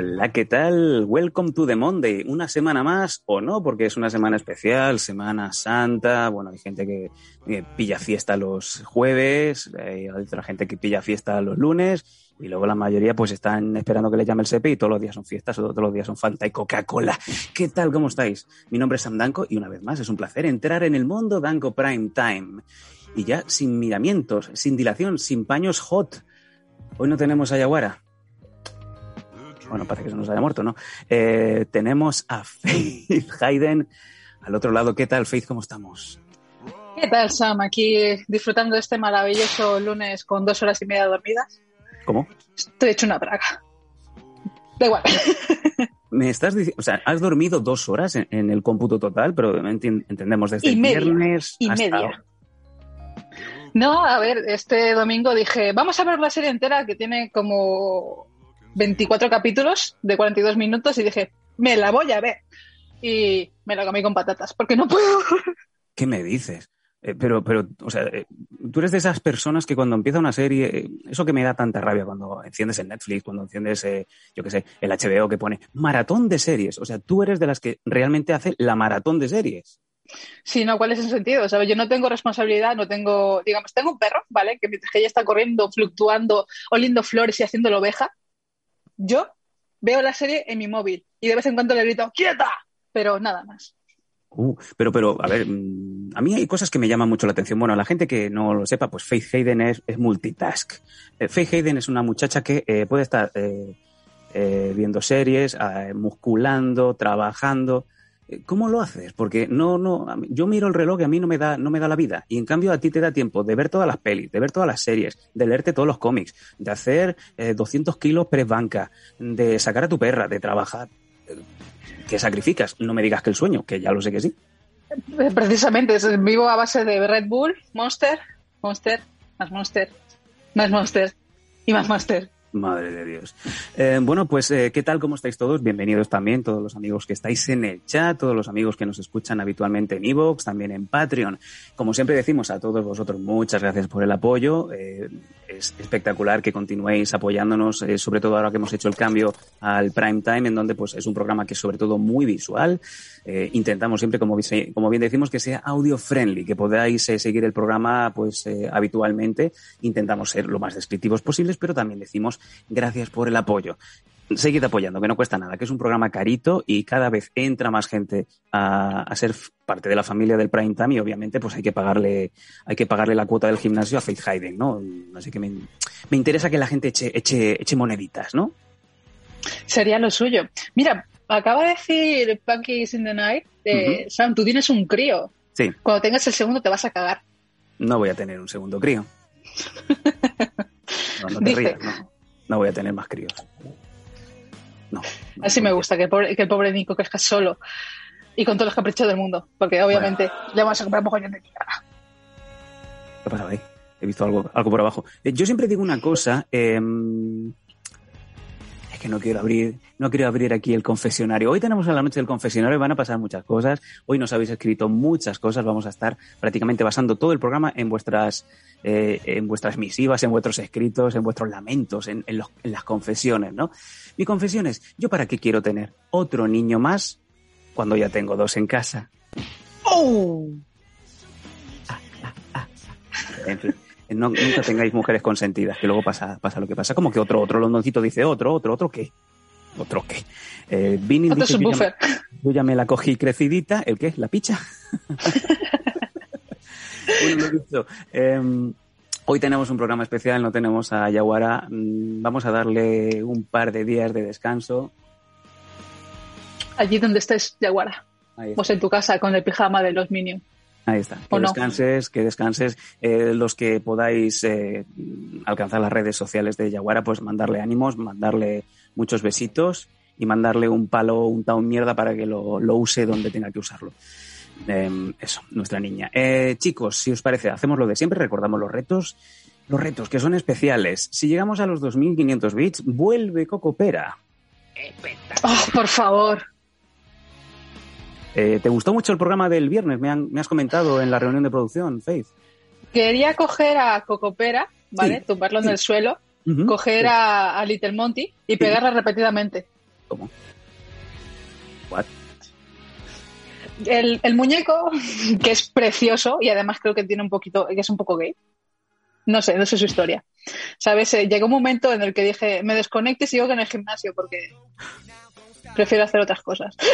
Hola, ¿qué tal? Welcome to the Monday. Una semana más o no, porque es una semana especial, Semana Santa. Bueno, hay gente que eh, pilla fiesta los jueves, hay otra gente que pilla fiesta los lunes y luego la mayoría pues están esperando que le llame el SEPE y todos los días son fiestas, todos los días son Fanta y Coca-Cola. ¿Qué tal? ¿Cómo estáis? Mi nombre es Sam Danco y una vez más es un placer entrar en el mundo Danco Prime Time. Y ya sin miramientos, sin dilación, sin paños hot. Hoy no tenemos a Yaguara. Bueno, parece que se nos haya muerto, ¿no? Eh, tenemos a Faith Hayden al otro lado. ¿Qué tal, Faith? ¿Cómo estamos? ¿Qué tal, Sam? Aquí disfrutando de este maravilloso lunes con dos horas y media dormidas. ¿Cómo? Estoy hecho una praga. Da igual. Me estás diciendo, o sea, has dormido dos horas en, en el cómputo total, pero entendemos desde Y media, viernes y hasta media. ahora. No, a ver, este domingo dije, vamos a ver la serie entera que tiene como 24 capítulos de 42 minutos y dije, me la voy a ver. Y me la comí con patatas, porque no puedo. ¿Qué me dices? Eh, pero, pero, o sea, eh, tú eres de esas personas que cuando empieza una serie, eh, eso que me da tanta rabia cuando enciendes el Netflix, cuando enciendes, yo qué sé, el HBO que pone maratón de series. O sea, tú eres de las que realmente hace la maratón de series. Sí, no, ¿cuál es el sentido? ¿Sabes? Yo no tengo responsabilidad, no tengo, digamos, tengo un perro, ¿vale? Que mientras que ella está corriendo, fluctuando, oliendo flores y haciendo la oveja, yo veo la serie en mi móvil y de vez en cuando le grito, ¡quieta! Pero nada más. Uh, pero, pero, a ver, mm, a mí hay cosas que me llaman mucho la atención. Bueno, la gente que no lo sepa, pues Faith Hayden es, es multitask. Eh, Faith Hayden es una muchacha que eh, puede estar eh, eh, viendo series, musculando, trabajando. Eh, ¿Cómo lo haces? Porque no, no, yo miro el reloj y a mí no me da, no me da la vida. Y en cambio a ti te da tiempo de ver todas las pelis, de ver todas las series, de leerte todos los cómics, de hacer eh, 200 kilos press banca, de sacar a tu perra, de trabajar. Eh, ¿Qué sacrificas? No me digas que el sueño, que ya lo sé que sí. Eh, Precisamente, vivo a base de Red Bull, Monster, Monster, más Monster, más Monster y más Monster. Madre de Dios. Eh, bueno, pues, eh, ¿qué tal? ¿Cómo estáis todos? Bienvenidos también, todos los amigos que estáis en el chat, todos los amigos que nos escuchan habitualmente en Evox, también en Patreon. Como siempre decimos a todos vosotros, muchas gracias por el apoyo. Eh, es espectacular que continuéis apoyándonos, sobre todo ahora que hemos hecho el cambio al prime time, en donde pues es un programa que es sobre todo muy visual. Intentamos siempre, como, como bien decimos, que sea audio friendly, que podáis seguir el programa pues habitualmente. Intentamos ser lo más descriptivos posibles, pero también decimos gracias por el apoyo. Seguid apoyando, que no cuesta nada, que es un programa carito y cada vez entra más gente a, a ser parte de la familia del Prime Time y obviamente pues hay que pagarle, hay que pagarle la cuota del gimnasio a Faith Hayden, ¿no? Así que me, me interesa que la gente eche, eche, eche moneditas, ¿no? Sería lo suyo. Mira, acaba de decir Punkies in the Night, eh, Sam, tú tienes un crío. Sí, Cuando tengas el segundo te vas a cagar. no voy a tener un segundo crío. No, no te Dice. rías, no. No voy a tener más críos. No. no, Así me gusta, que el pobre, que el pobre Nico crezca solo y con todos los caprichos del mundo, porque obviamente le vamos a comprar un mogollón de mierda. ¿Qué ha pasado ahí? He visto algo, algo por abajo. Eh, Yo siempre digo una cosa. eh, es que no quiero abrir, no quiero abrir aquí el confesionario. Hoy tenemos la noche del confesionario y van a pasar muchas cosas. Hoy nos habéis escrito muchas cosas. Vamos a estar prácticamente basando todo el programa en vuestras, eh, en vuestras misivas, en vuestros escritos, en vuestros lamentos, en, en los- en las confesiones, ¿no? Mi confesión es, ¿yo para qué quiero tener otro niño más cuando ya tengo dos en casa? ¡Oh! En fin. No, nunca tengáis mujeres consentidas, que luego pasa, pasa lo que pasa. Como que otro, otro londoncito dice otro, otro, otro, ¿qué? Otro qué. Eh, Otro dice, yo ya, me, yo ya me la cogí crecidita. ¿El qué? ¿La picha? bueno, lo dicho. eh, hoy tenemos un programa especial, no tenemos a Yaguara. Mm, Vamos a darle un par de días de descanso. Allí donde estés, Yaguara. Pues en tu casa con el pijama de los Minions. Ahí está. Que descanses, que descanses. Eh, los que podáis eh, alcanzar las redes sociales de Yaguara, pues mandarle ánimos, mandarle muchos besitos y mandarle un palo, un taun mierda para que lo, lo use donde tenga que usarlo. Eh, eso, nuestra niña. Eh, chicos, si os parece, hacemos lo de siempre, recordamos los retos. Los retos que son especiales. Si llegamos a los 2500 bits, vuelve Cocopera. Oh, por favor. Eh, ¿Te gustó mucho el programa del viernes? Me, han- me has comentado en la reunión de producción, Faith. Quería coger a Cocopera, ¿vale? Sí, Tumbarlo en el suelo, coger a, a Little Monty y pegarla repetidamente. ¿Cómo? What? El, el muñeco, que es precioso y además creo que tiene un poquito, que es un poco gay. No sé, no sé su historia. ¿Sabes? Eh, llegó un momento en el que dije, me desconecto y sigo en el gimnasio porque prefiero hacer otras cosas.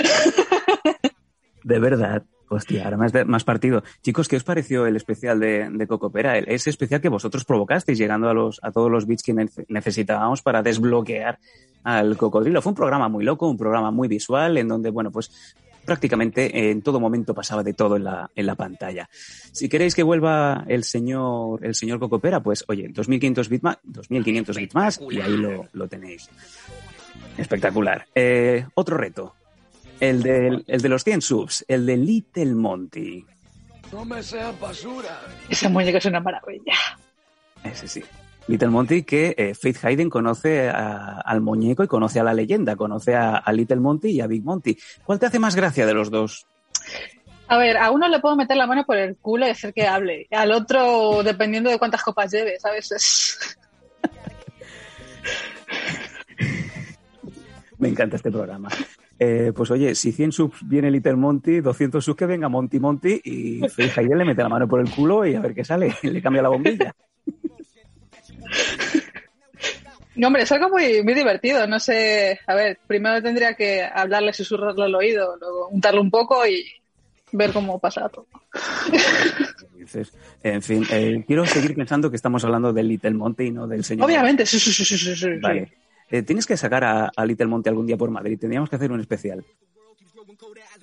De verdad. Hostia, ahora más, de- más partido. Chicos, ¿qué os pareció el especial de, de Cocopera? Ese especial que vosotros provocasteis llegando a, los, a todos los bits que nece- necesitábamos para desbloquear al cocodrilo. Fue un programa muy loco, un programa muy visual, en donde, bueno, pues prácticamente en todo momento pasaba de todo en la, en la pantalla. Si queréis que vuelva el señor, el señor pues oye, 2500 bits más, 2500 bits más y ahí lo, lo tenéis. Espectacular. Eh, otro reto. El, del- el de los 100 subs, el de Little Monty. Ese muñeco es una maravilla. Ese sí. Little Monty que eh, Faith Hayden conoce a- al muñeco y conoce a la leyenda, conoce a, a Little Monty y a Big Monty. ¿Cuál te hace más gracia de los dos? A ver, a uno le puedo meter la mano por el culo y hacer que hable. Al otro, dependiendo de cuántas copas lleve, ¿sabes? Es- Me encanta este programa. Eh, pues oye, si 100 subs viene Little Monty, 200 subs que venga Monty Monty y Faith Hayden le mete la mano por el culo y a ver qué sale, le cambia la bombilla. No, hombre, es algo muy, muy divertido. No sé, a ver, primero tendría que hablarle, susurrarle al oído, luego untarlo un poco y ver cómo pasa todo. En fin, eh, quiero seguir pensando que estamos hablando de Little Monty y no del señor. Obviamente, sí, sí, sí, sí, sí, sí. Vale. Eh, tienes que sacar a, Little Monty algún día por Madrid. Tendríamos que hacer un especial.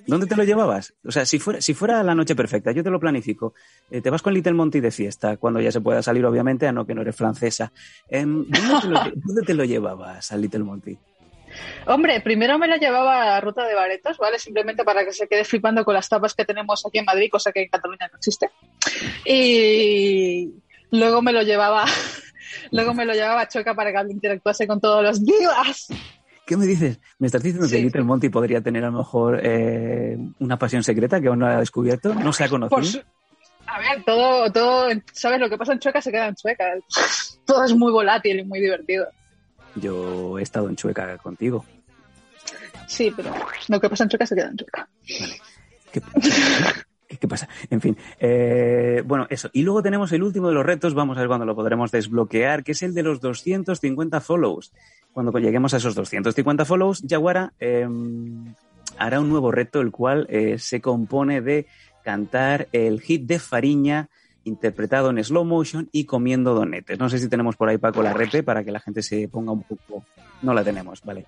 ¿Dónde te lo llevabas? O sea, si fuera, si fuera la noche perfecta, yo te lo planifico. Eh, te vas con Little Monty de fiesta, cuando ya se pueda salir, obviamente, a no que no eres francesa. Em, ¿dónde, te lo, lle- dónde te lo llevabas a Little Monty? Hombre, primero me la llevaba a la ruta de Baretos, ¿vale? Simplemente para que se quede flipando con las tapas que tenemos aquí en Madrid, cosa que en Cataluña no existe. Y luego me lo llevaba, luego me lo llevaba a Chueca para que interactuase con todos los divas. ¿Qué me dices? ¿Me estás diciendo que. Little Monty podría tener a lo mejor eh, una pasión secreta que aún no ha descubierto? ¿No se ha conocido? Su- A ver, todo, todo, ¿sabes? Lo que pasa en Chueca se queda en Chueca. Todo es muy volátil y muy divertido. Yo he estado en Chueca contigo. Sí, pero lo que pasa en Chueca se queda en Chueca. ¿Qué, qué- qué pasa? En fin, eh, bueno, eso. Y luego tenemos el último de los retos, vamos a ver cuándo lo podremos desbloquear, que es el de los 250 follows. Cuando lleguemos a esos 250 follows, Yaguara eh, hará un nuevo reto, el cual eh, se compone de cantar el hit de Fariña interpretado en slow motion y comiendo donetes. No sé si tenemos por ahí, Paco, la repe para que la gente se ponga un poco... No la tenemos, vale.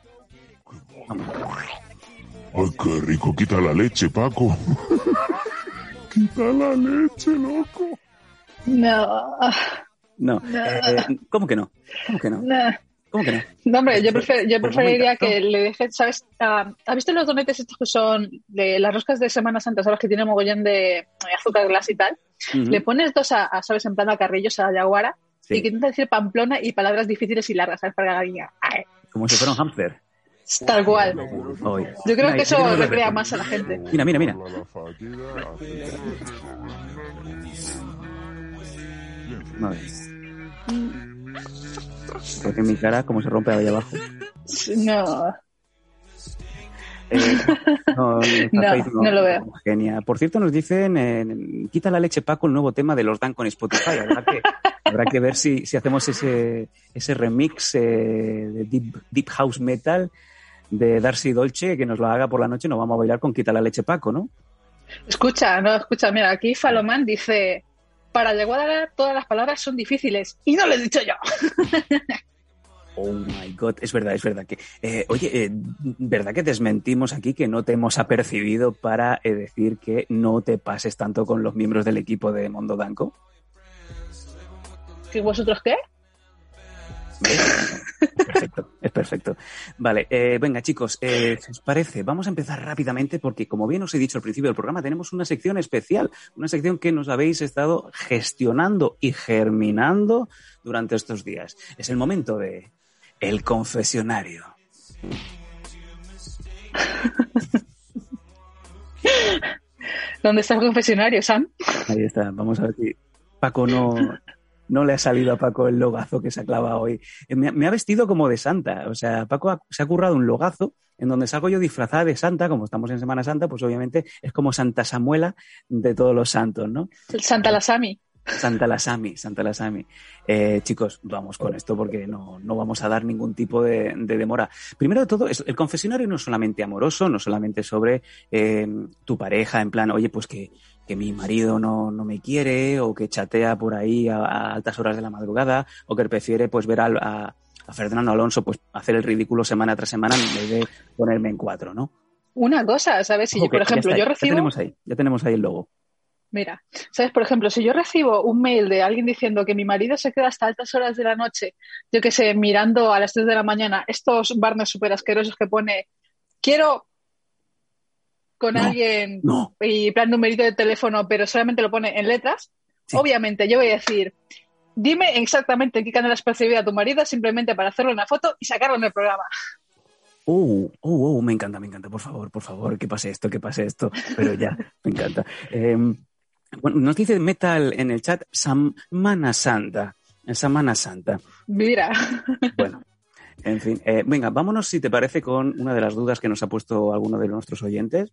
Vamos. Ay, qué rico, quita la leche, Paco. Quita la leche, loco. No, No. No. Eh, ¿Cómo que no? ¿Cómo que no? no. ¿Cómo que no? No, hombre, yo, prefer- yo preferiría que le dejes, ¿sabes? Ah, ¿Has visto los donetes estos que son de las roscas de Semana Santa, ¿sabes? Que tienen mogollón de eh, azúcar glass y tal. Le pones dos a, a, ¿sabes? En plan a carrillos a Yaguara Sí, y que intenta decir Pamplona y palabras difíciles y largas, ¿sabes? Para diga, "Ay", como si fuera un hamster. Tal cual. Hoy. Yo creo Mira, que eso recrea más a la gente. Mira, mira, mira. A ver. Porque mi cara como se rompe ahí abajo. No, Eh, no, No, no lo veo. Genial. Por cierto, nos dicen, eh, quita la leche Paco, el nuevo tema de los Dan con Spotify. ¿verdad que Habrá que ver si, si hacemos ese, ese remix eh, de deep, deep House Metal de Darcy Dolce, que nos lo haga por la noche, nos vamos a bailar con Quita la leche Paco, ¿no? Escucha, no, escucha, mira, aquí Falomán dice, para Yeguadara todas las palabras son difíciles. Y no lo he dicho yo. Oh my god, es verdad, es verdad que. Eh, oye, eh, ¿verdad que desmentimos aquí que no te hemos apercibido para eh, decir que no te pases tanto con los miembros del equipo de Mondo Danco? ¿Y vosotros qué? Perfecto, es perfecto. Vale, eh, venga chicos, eh, ¿os parece? Vamos a empezar rápidamente porque, como bien os he dicho al principio del programa, tenemos una sección especial, una sección que nos habéis estado gestionando y germinando durante estos días. Es el momento de el confesionario. ¿Dónde está el confesionario, Sam? Ahí está, vamos a ver si Paco no, no le ha salido a Paco el logazo que se ha clavado hoy. Eh, Me, me ha vestido como de santa, o sea, Paco ha- se ha currado un logazo en donde salgo yo disfrazada de santa, como estamos en Semana Santa, pues obviamente es como Santa Samuela de todos los santos, ¿no? El Santa Lasami. Santa Lasami, Santa Lasami. Eh, chicos, vamos con esto porque no, no vamos a dar ningún tipo de, de demora. Primero de todo, el confesionario no es solamente amoroso, no solamente sobre eh, tu pareja, en plan, oye, pues que, que mi marido no, no me quiere o que chatea por ahí a, a altas horas de la madrugada o que prefiere pues ver a, a Fernando Alonso pues hacer el ridículo semana tras semana en vez de ponerme en cuatro, ¿no? Una cosa, ¿sabes? Si, que por ya ejemplo, yo Ya recibo... tenemos ahí, ya tenemos ahí el logo. Mira, ¿sabes? Por ejemplo, si yo recibo un mail de alguien diciendo que mi marido se queda hasta altas horas de la noche, yo qué sé, mirando a las 3 de la mañana estos barnes súper asquerosos que pone, quiero con No, alguien No, y plan numerito de teléfono, pero solamente lo pone en letras, Sí. obviamente yo voy a decir, dime exactamente en qué canal has percibido a tu marido simplemente para hacerle una foto y sacarlo en el programa. Oh, oh, oh, me encanta, me encanta, por favor, por favor, que pase esto, que pase esto, pero ya, me encanta. Eh, bueno, nos dice Metal en el chat Samana Santa, Samana Santa. Mira, Bueno, en fin, eh, venga, vámonos si te parece con una de las dudas que nos ha puesto alguno de nuestros oyentes.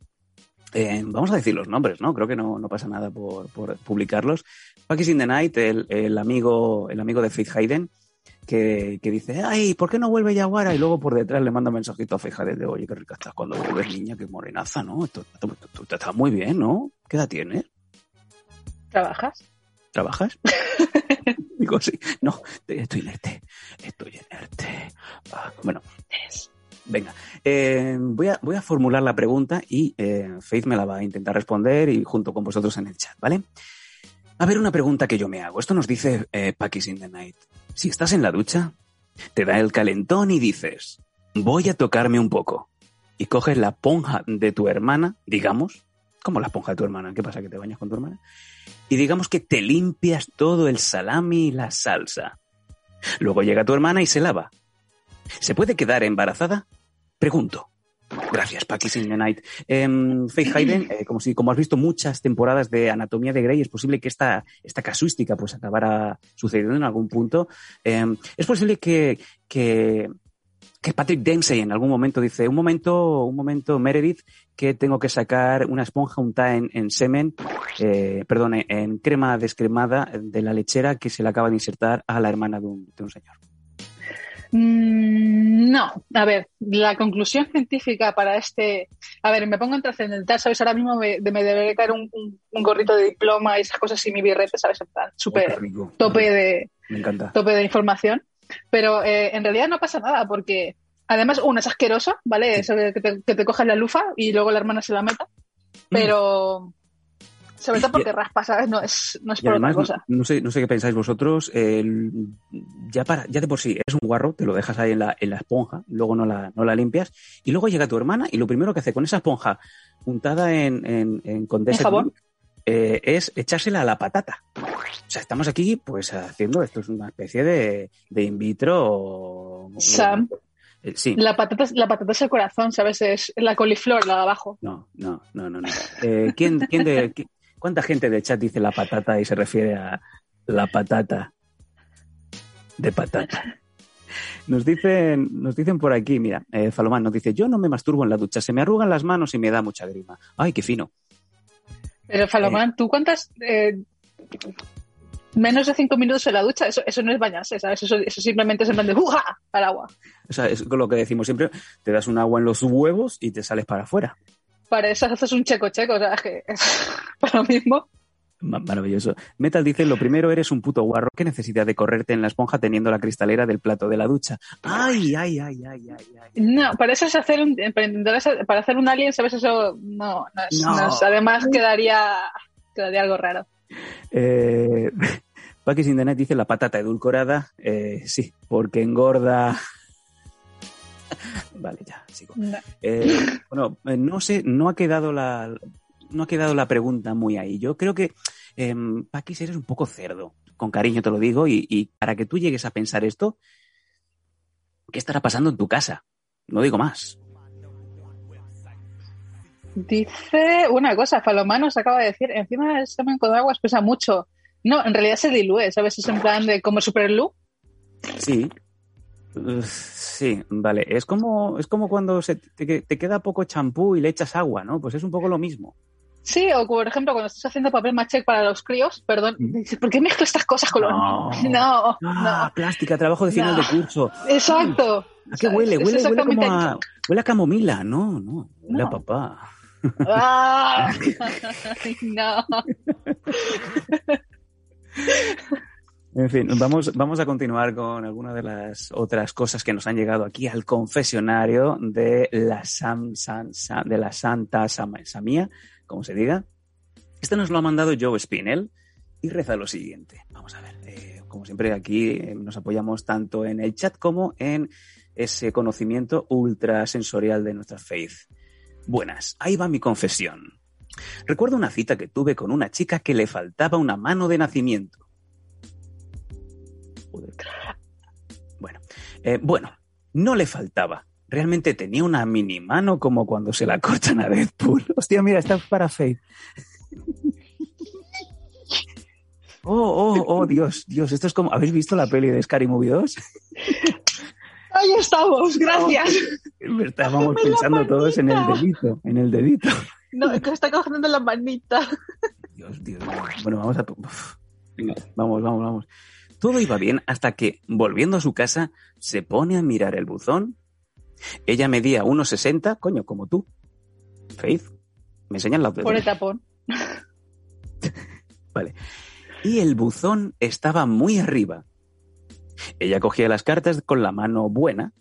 Eh, vamos a decir los nombres, ¿no? Creo que no, no pasa nada por, por publicarlos. Pakis in the Night, el, el amigo, el amigo de Faith Hayden, que, que dice, ay, ¿por qué no vuelve Yaguara? Y luego por detrás le manda un mensajito a Faith Hayden de, oye, qué rica estás cuando vuelves, niña, qué morenaza, ¿no? Esto, esto- esto- esto está muy bien, ¿no? ¿Qué edad tienes? ¿Trabajas? ¿Trabajas? Digo, sí. No, estoy inerte. Estoy inerte. Ah, bueno, venga. Eh, voy, a, voy a formular la pregunta y eh, Faith me la va a intentar responder y junto con vosotros en el chat, ¿vale? A ver, una pregunta que yo me hago. Esto nos dice eh, Pakis in the Night. Si estás en la ducha, te da el calentón y dices, voy a tocarme un poco. Y coges la ponja de tu hermana, digamos, como la esponja de tu hermana, ¿qué pasa? ¿Que te bañas con tu hermana? y digamos que te limpias todo el salami y la salsa. Luego llega tu hermana y se lava. ¿Se puede quedar embarazada? Pregunto. Gracias, the Night. Em, Faith Hayden, eh, como, si, como has visto muchas temporadas de Anatomía de Grey, es posible que esta, esta casuística pues acabara sucediendo en algún punto. Em, es posible que, que, que Patrick Dempsey en algún momento dice, un momento, un momento, Meredith, que tengo que sacar una esponja untada en, en semen, eh, perdón, en- crema descremada de la lechera que se le acaba de insertar a la hermana de un, de un señor. Mm, No, a ver, la conclusión científica para este. A ver, me pongo en trascendental, ¿sabes? Ahora mismo me, de- me debería caer un, un- un gorrito de diploma y esas cosas y mi birrete, ¿sabes? En plan, súper tope de, Me encanta. tope de información. Pero eh, en realidad no pasa nada porque, además, uno es asqueroso, ¿vale? Eso de que te, que te cojas la lufa y luego la hermana se la meta. Pero. Sobre todo porque raspa, ¿sabes? No es, no es por además, otra cosa. no, no sé, no sé qué pensáis vosotros, el- ya, para, ya de por sí eres un guarro, te lo dejas ahí en la, en la esponja, luego no la, no la limpias, y luego llega tu hermana y lo primero que hace con esa esponja untada en, en, en Condensed ¿En jabón? Eh, es echársela a la patata. O sea, estamos aquí pues haciendo, esto es una especie de, de in vitro. Sam. Eh, sí. La patata, la patata es el corazón, ¿sabes? Es la coliflor, la de abajo. No, no, no, no. no. Eh, ¿quién, quién de, ¿Cuánta gente del chat dice la patata y se refiere a la patata de patata? Nos dicen, nos dicen por aquí, mira, Falomán nos dice, yo no me masturbo en la ducha, se me arrugan las manos y me da mucha grima. Ay, qué fino. Pero Falomán, ¿tú cuántas... eh, Menos de cinco minutos en la ducha, eso, eso no es bañarse, ¿sabes? Eso, eso simplemente es en plan de ¡uja! al agua. O sea, es lo que decimos siempre, te das un agua en los huevos y te sales para afuera. Para eso haces un checo checo, o sea, es que es para lo mismo. Maravilloso. Metal dice, lo primero eres un puto guarro. ¿Qué necesidad de correrte en la esponja teniendo la cristalera del plato de la ducha? Ay, ay, ay, ay, ay. ay. No, para eso es hacer un, para, hacer- para hacer un alien, ¿sabes? Eso no, además quedaría, quedaría algo raro. Eh, Paquis Internet dice la patata edulcorada. Eh, sí, porque engorda. vale, ya, sigo. No. Eh, bueno, eh, no sé, no ha quedado la, no ha quedado la pregunta muy ahí. Yo creo que, eh, Paquis, eres un poco cerdo. Con cariño te lo digo. Y, y para que tú llegues a pensar esto, ¿qué estará pasando en tu casa? No digo más. Dice una cosa, Falomano se acaba de decir, encima el semen con agua pesa mucho. No, en realidad se diluye, ¿sabes? Es en plan de como super glue. Sí. Uh, Sí, vale. Es como, es como cuando se te, te queda poco champú y le echas agua, ¿no? Pues es un poco lo mismo. Sí, o por ejemplo, cuando estás haciendo papel maché para los críos, perdón, dices, ¿por qué mezclo estas cosas con los No. No, Ah, plástica, trabajo de final No. de curso. no. Exacto. ¿A qué huele? Huele, huele como a, huele a camomila. No, no, huele a No. papá. Ah, no. En fin, vamos, vamos a continuar con algunas de las otras cosas que nos han llegado aquí al confesionario de la, Sam, Sam- de la Santa Sam- Samía, como se diga. Este nos lo ha mandado Joe Spinell y reza lo siguiente. Vamos a ver, eh, como siempre aquí eh, nos apoyamos tanto en el chat como en ese conocimiento ultrasensorial de nuestra faith. Buenas, ahí va mi confesión. Recuerdo una cita que tuve con una chica que le faltaba una mano de nacimiento. Bueno, eh, bueno, no le faltaba. Realmente tenía una mini mano como cuando se la cortan a Deadpool. Hostia, mira, está para Faith. Oh, oh, oh, Dios, Dios, esto es como. ¿Habéis visto la peli de Scary Movie 2? Ahí estamos, gracias. Estábamos Dame la pensando todos en el dedito, en el dedito. No, es que está cogiendo la manita. Dios, Dios. Bueno, vamos a. uf. Venga, vamos, vamos, vamos. Todo iba bien hasta que, volviendo a su casa, se pone a mirar el buzón. Ella medía 1,60, coño, como tú. Faith, me enseñan la Por el tapón. Vale. Y el buzón estaba muy arriba. Ella cogía las cartas con la mano buena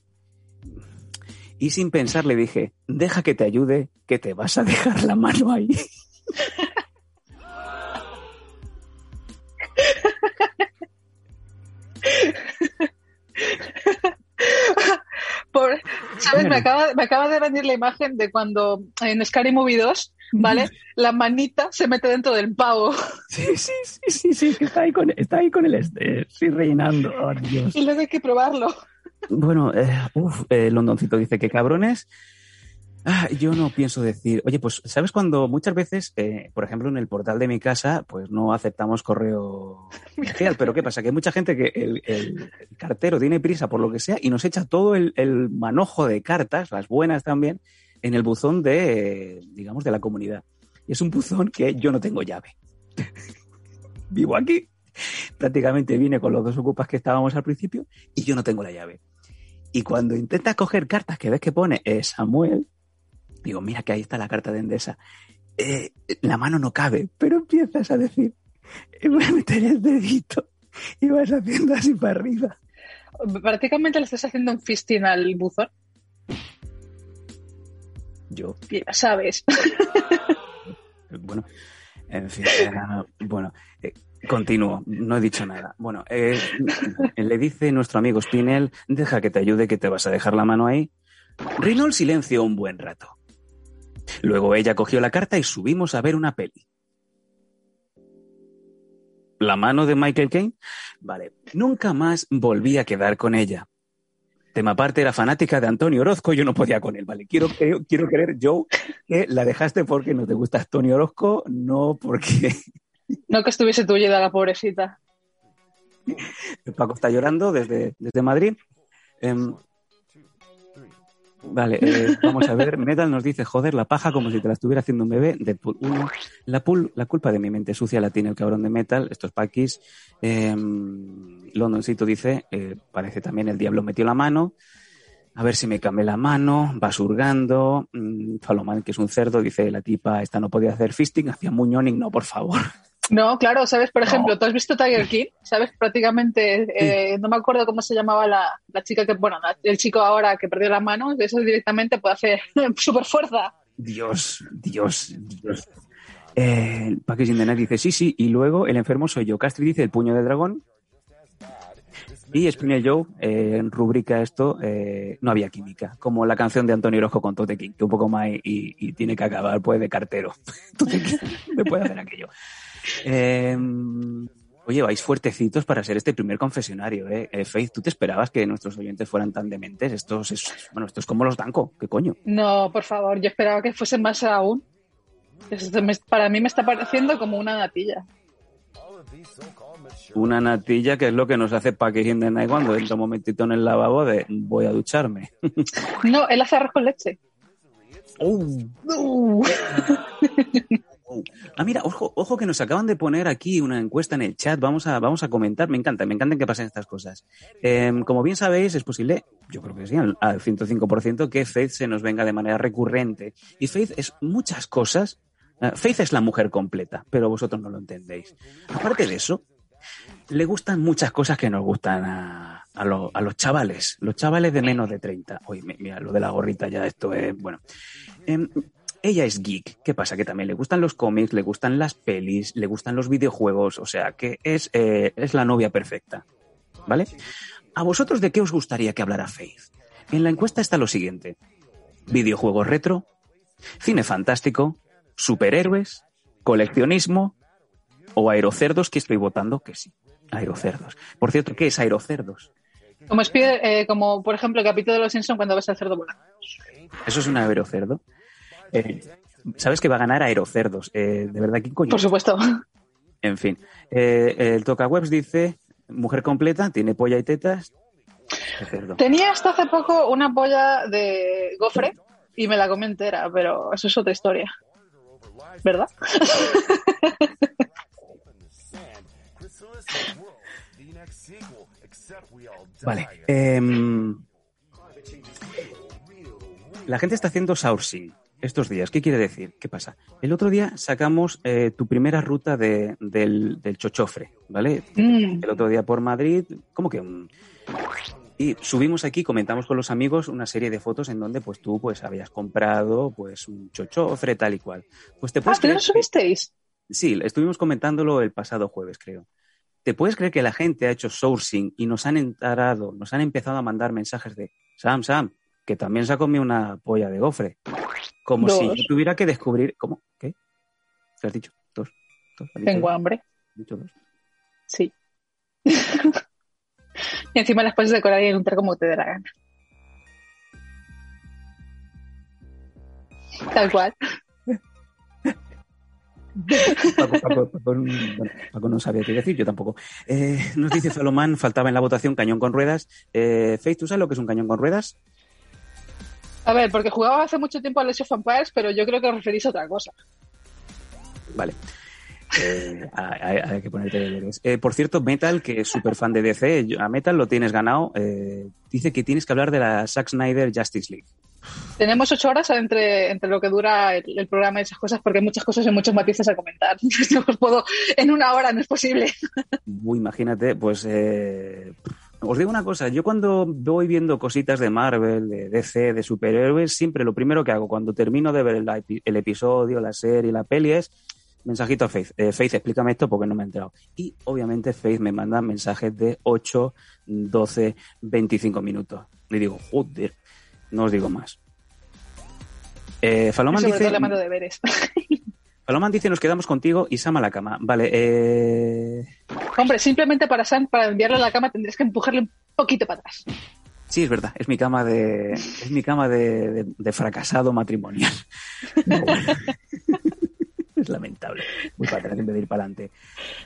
y sin pensar le dije, deja que te ayude, que te vas a dejar la mano ahí. ¿Sabes? Me acaba, me acaba de venir la imagen de cuando en Scary Movie 2, ¿vale? La manita se mete dentro del pavo Sí, sí, sí, sí, sí, que está ahí con, está ahí con el este, sí, rellenando. Oh, Dios. y luego hay que probarlo. Bueno, eh, uf, eh, Londoncito dice que cabrones. Ah, yo no pienso decir, oye, pues, ¿sabes cuando muchas veces, eh, por ejemplo, en el portal de mi casa, pues no aceptamos correo oficial? Pero ¿qué pasa? Que hay mucha gente que el, el- el cartero tiene prisa por lo que sea y nos echa todo el, el manojo de cartas, las buenas también, en el buzón de, digamos, de la comunidad. Y es un buzón que yo no tengo llave. Vivo aquí. Prácticamente vine con los dos ocupas que estábamos al principio y yo no tengo la llave. Y cuando intentas coger cartas que ves que pone eh, Samuel, digo, mira que ahí está la carta de Endesa. Eh, la mano no cabe, pero empiezas a decir, voy a meter el dedito y vas haciendo así para arriba. Prácticamente le estás haciendo un fisting al buzón. Yo, Ya sabes. bueno, en fin, eh, bueno, eh, continúo, no he dicho nada. Bueno, eh, le dice nuestro amigo Spinel, deja que te ayude, que te vas a dejar la mano ahí. Reinó el silencio un buen rato. Luego ella cogió la carta y subimos a ver una peli. ¿La mano de Michael Caine? Vale. Nunca más volví a quedar con ella. Tema aparte, era fanática de Antonio Orozco, yo no podía con él, ¿vale? Quiero, creo- quiero creer, Joe, que la dejaste porque no te gusta Antonio Orozco, no porque No que estuviese tuya la pobrecita. Paco está llorando desde, desde Madrid. Em, Vale, eh, vamos a ver. Metal nos dice, joder, la paja como si te la estuviera haciendo un bebé. Deadpool 1. La, pul- la culpa de mi mente sucia la tiene el cabrón de Metal. Estos paquis. Eh, Londoncito dice, eh, parece también el diablo metió la mano. A ver si me cambia la mano. Va surgando. Mm, Faloman, que es un cerdo, dice, la tipa esta no podía hacer fisting, hacía muñoning. No, por favor. No, claro, ¿sabes? Por ejemplo, ¿tú has visto Tiger King? ¿Sabes? Prácticamente, eh, no me acuerdo cómo se llamaba la, la chica que, bueno, la- el chico ahora que perdió la mano, eso directamente puede hacer super fuerza. Dios, Dios, Dios. Eh, Packaging de dice sí, sí, y luego el enfermo soy yo. Castri dice el puño de dragón. Y Spinner Joe eh, rubrica esto, eh, no había química, como la canción de Antonio Orozco con Tote King, que un poco más y, y tiene que acabar pues de cartero. Tote King me puede hacer aquello. Eh, oye, vais fuertecitos para ser este primer confesionario, ¿eh? Eh, Faith, ¿tú te esperabas que nuestros oyentes fueran tan dementes? Esto es, bueno, esto es como los Danco, ¿qué coño? No, por favor, yo esperaba que fuese más aún. Esto me- para mí me está pareciendo como una natilla. Una natilla que es lo que nos hace Packaging de Night cuando entra un momentito en el lavabo de voy a ducharme. No, él hace arroz con leche. Uh. Ah, mira, ojo, ojo que nos acaban de poner aquí una encuesta en el chat. Vamos a, vamos a comentar. Me encanta, me encantan que pasen estas cosas. Eh, como bien sabéis, es posible, yo creo que sí, al, al 105%, que Faith se nos venga de manera recurrente. Y Faith es muchas cosas. Eh, Faith es la mujer completa, pero vosotros no lo entendéis. Aparte de eso, le gustan muchas cosas que nos gustan a, a, lo- a los chavales, los chavales de menos de 30. Oye, mi- mira, lo de la gorrita ya, esto es, bueno. Em, ella es geek. ¿Qué pasa? Que también le gustan los cómics, le gustan las pelis, le gustan los videojuegos, o sea, que es, eh, es la novia perfecta. ¿Vale? ¿A vosotros de qué os gustaría que hablara Faith? En la encuesta está lo siguiente. Videojuegos retro, cine fantástico, superhéroes, coleccionismo o aerocerdos, que estoy votando que sí. Aerocerdos. Por cierto, ¿qué es aerocerdos? Como, Spider- eh, como por ejemplo el capítulo de los Simpsons cuando ves al cerdo volando. ¿Eso es un aerocerdo? Eh, ¿Sabes que va a ganar aerocerdos? Eh, ¿De verdad quién coño? Por supuesto. En fin. Eh, el Tocawebs dice, mujer completa, tiene polla y tetas. cerdo. Tenía hasta hace poco una polla de gofre y me la comí entera, pero eso es otra historia. ¿Verdad? Vale. em, la gente está haciendo sourcing estos días. ¿Qué quiere decir? ¿Qué pasa? El otro día sacamos eh, tu primera ruta de- del, del chochofre, ¿vale? Mm. El otro día por Madrid, ¿cómo que? un- Y subimos aquí, comentamos con los amigos una serie de fotos en donde pues tú pues habías comprado pues un chochofre tal y cual. Pues te Ah, puedes ¿pero creer lo que- subisteis? Sí, estuvimos comentándolo el pasado jueves, creo. ¿Te puedes creer que la gente ha hecho sourcing y nos han entrado, nos han empezado a mandar mensajes de Sam, Sam, que también se ha comido una polla de gofre? Como Dos. si yo tuviera que descubrir. ¿Cómo? ¿Qué? ¿Qué has dicho? ¿Dos? ¿Dos? ¿Has dicho Tengo dos? hambre. ¿Has dicho dos? Sí. y encima las puedes decorar y untar como te dé la gana. Tal cual. Paco, Paco- Paco- Paco no sabía qué decir, yo tampoco. Eh, nos dice Salomán, faltaba en la votación cañón con ruedas. Eh, Faith, ¿tú sabes lo que es un cañón con ruedas? A ver, porque jugaba hace mucho tiempo a Age of Empires, pero yo creo que os referís a otra cosa. Vale. Eh, hay, hay- hay que ponerte deberes. Eh, por cierto, Metal, que es súper fan de DC, a Metal lo tienes ganado, eh, dice que tienes que hablar de la Zack Snyder Justice League. Tenemos ocho horas entre, entre lo que dura el, el programa y esas cosas, porque hay muchas cosas y muchos matices a comentar. No os puedo, en una hora no es posible. Uy, imagínate, pues eh, os digo una cosa, yo cuando voy viendo cositas de Marvel, de DC, de superhéroes, siempre lo primero que hago cuando termino de ver el, epi- el episodio, la serie, la peli es mensajito a Faith. Eh, Faith, explícame esto porque no me he enterado. Y obviamente Faith me manda mensajes de 8, 12, 25 minutos. Le digo, joder, no os digo más. Eh, Y Faloman dice, le mando deberes. Faloman dice, nos quedamos contigo y Sam a la cama. Vale, eh, Hombre, simplemente para Sam, para enviarle a la cama tendrías que empujarle un poquito para atrás. Sí, es verdad, es mi cama de, es mi cama de, de- de fracasado matrimonial. Bueno. lamentable. Muy para tener que ir para adelante.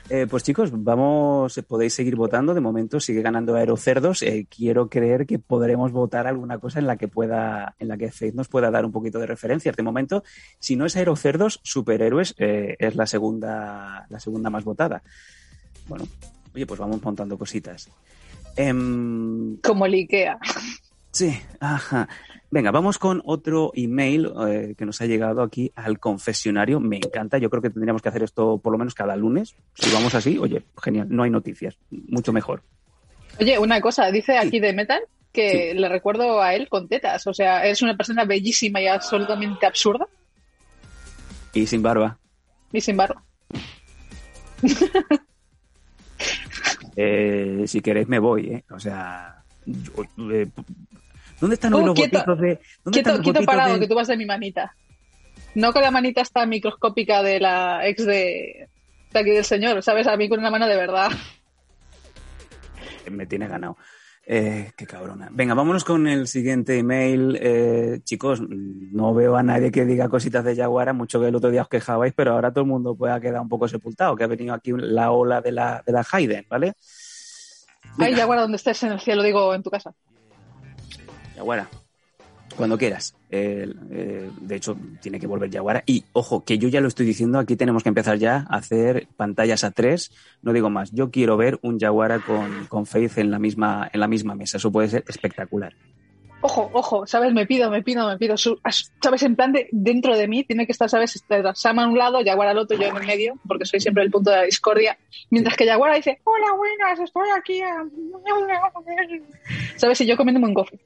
Eh, pues chicos, vamos, podéis seguir votando. De momento sigue ganando Aerocerdos. Eh, quiero creer que podremos votar alguna cosa en la que pueda, en la que Faith nos pueda dar un poquito de referencia. De momento, si no es Aerocerdos, Superhéroes eh, es la segunda, la segunda más votada. Bueno, oye, pues vamos montando cositas. Em, Como el IKEA. Sí, ajá. Venga, vamos con otro email eh, que nos ha llegado aquí al confesionario. Me encanta. Yo creo que tendríamos que hacer esto por lo menos cada lunes. Si vamos así, oye, genial. No hay noticias. Mucho mejor. Oye, una cosa. Dice aquí de Metal que le recuerdo a él con tetas. O sea, es una persona bellísima y absolutamente absurda. Y sin barba. Y sin barba. Eh, si queréis me voy, ¿eh? O sea... yo, eh, ¿Dónde están Uh, los quieto, botitos de...? ¿dónde Quieto, están los quieto parado, de- que tú vas de mi manita. No con la manita esta microscópica de la ex de, de aquí del señor, ¿sabes? A mí con una mano de verdad. me tiene ganado. Eh, qué cabrona. Venga, vámonos con el siguiente email. Eh, chicos, no veo a nadie que diga cositas de Yaguara, mucho que el otro día os quejabais, pero ahora todo el mundo puede ha quedado un poco sepultado, que ha venido aquí la ola de la, de la Hayden, ¿vale? Ay, ya guarda donde estés en el cielo, digo, en tu casa. Yaguara, cuando quieras. Eh, eh, de hecho, tiene que volver Yaguara. Y ojo, que yo ya lo estoy diciendo, aquí tenemos que empezar ya a hacer pantallas a tres. No digo más, yo quiero ver un Yaguara con, con Faith en la, misma, en la misma mesa. Eso puede ser espectacular. Ojo, ojo, ¿sabes? Me pido, me pido, me pido. ¿Sabes? En plan de dentro de mí tiene que estar, ¿sabes? Estar Sam a un lado, Yaguara al otro, yo en el medio, porque soy siempre el punto de la discordia. Mientras que Yaguara dice, hola, buenas, estoy aquí. ah". ¿Sabes? Y yo comiéndome un gofre.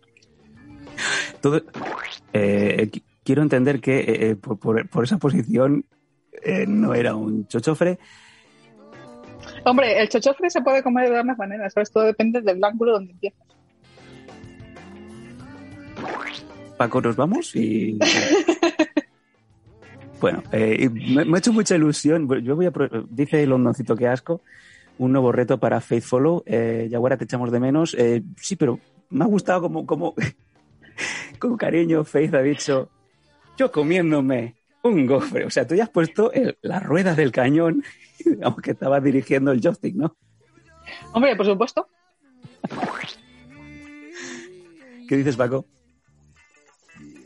Eh, qu- quiero entender que eh, eh, por, por- por esa posición eh, no era un chochofre. Hombre, el chochofre se puede comer de ambas maneras, ¿sabes? Todo depende del ángulo donde empiezas. Paco, nos vamos y. bueno, eh, me, me ha hecho mucha ilusión. Yo voy a. Dice el hondoncito que asco. Un nuevo reto para Faith Follow. Eh, Yaguara, te echamos de menos. Eh, sí, pero me ha gustado como, como con cariño Faith ha dicho, yo comiéndome un gofre. O sea, tú ya has puesto el- la rueda del cañón, digamos que estabas dirigiendo el joystick, ¿no? Hombre, por supuesto. ¿Qué dices, Paco?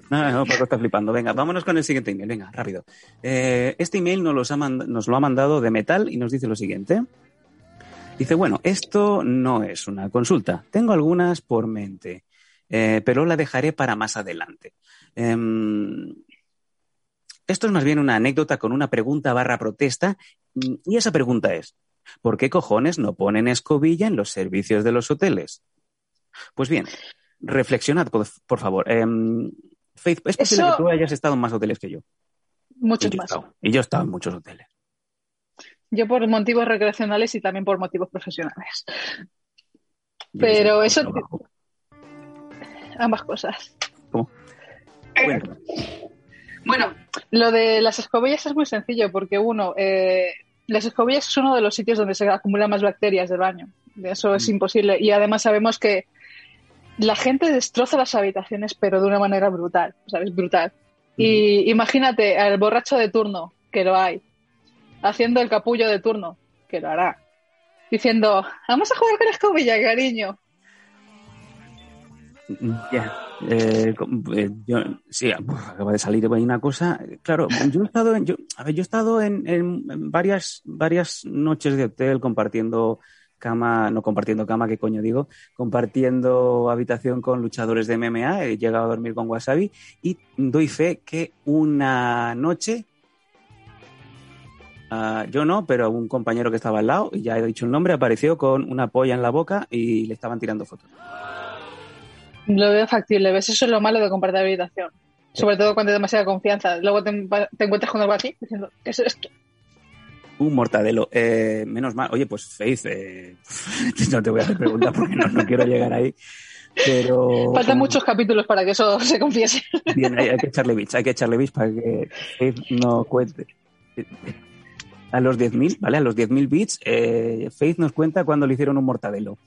No, no, Paco está flipando. Venga, vámonos con el siguiente email. Venga, rápido. Eh, este email nos, los ha mand- nos lo ha mandado de Metal y nos dice lo siguiente. Dice, bueno, esto no es una consulta. Tengo algunas por mente, eh, pero la dejaré para más adelante. Em, esto es más bien una anécdota con una pregunta barra protesta mm, y esa pregunta es, ¿por qué cojones no ponen escobilla en los servicios de los hoteles? Pues bien, reflexionad, por, por favor. Em, Faith, es posible Eso- que tú hayas estado en más hoteles que yo. Y Muchos yo, he más. estado, y yo he estado en muchos hoteles. Yo por motivos recreacionales y también por motivos profesionales. Yo Pero eso-. Ambas cosas. ¿Cómo? Bueno, lo de las escobillas es muy sencillo porque uno, eh, las escobillas es uno de los sitios donde se acumulan más bacterias del baño. Eso es Mm. imposible. Y además sabemos que la gente destroza las habitaciones, pero de una manera brutal, ¿sabes? Brutal. Y imagínate al borracho de turno, que lo hay, haciendo el capullo de turno, que lo hará, diciendo, vamos a jugar con la escobilla, cariño. Ya. Eh, eh, yo, sí, uf, acaba de salir ahí una cosa. Claro, yo he estado en, yo, he estado en varias, varias noches de hotel compartiendo cama, no compartiendo cama, ¿qué coño digo? Compartiendo habitación con luchadores de MMA, he llegado a dormir con Wasabi y doy fe que una noche, ah, yo no, pero un compañero que estaba al lado, y ya he dicho el nombre, apareció con una polla en la boca y le estaban tirando fotos. Lo veo factible, ¿ves? Eso es lo malo de compartir habitación. Sobre todo cuando hay demasiada confianza. Luego te, te encuentras con algo así diciendo, ¿qué es esto? Un mortadelo. Eh, menos mal. Oye, pues Faith, eh, no te voy a hacer preguntas porque no, no quiero llegar ahí. Pero. Faltan como- muchos capítulos para que eso se confiese. Bien, hay, hay que echarle bits, hay que echarle bits para que Faith no cuente. A los 10.000, ¿vale? A los 10.000 bits, eh, Faith nos cuenta cuando le hicieron un mortadelo.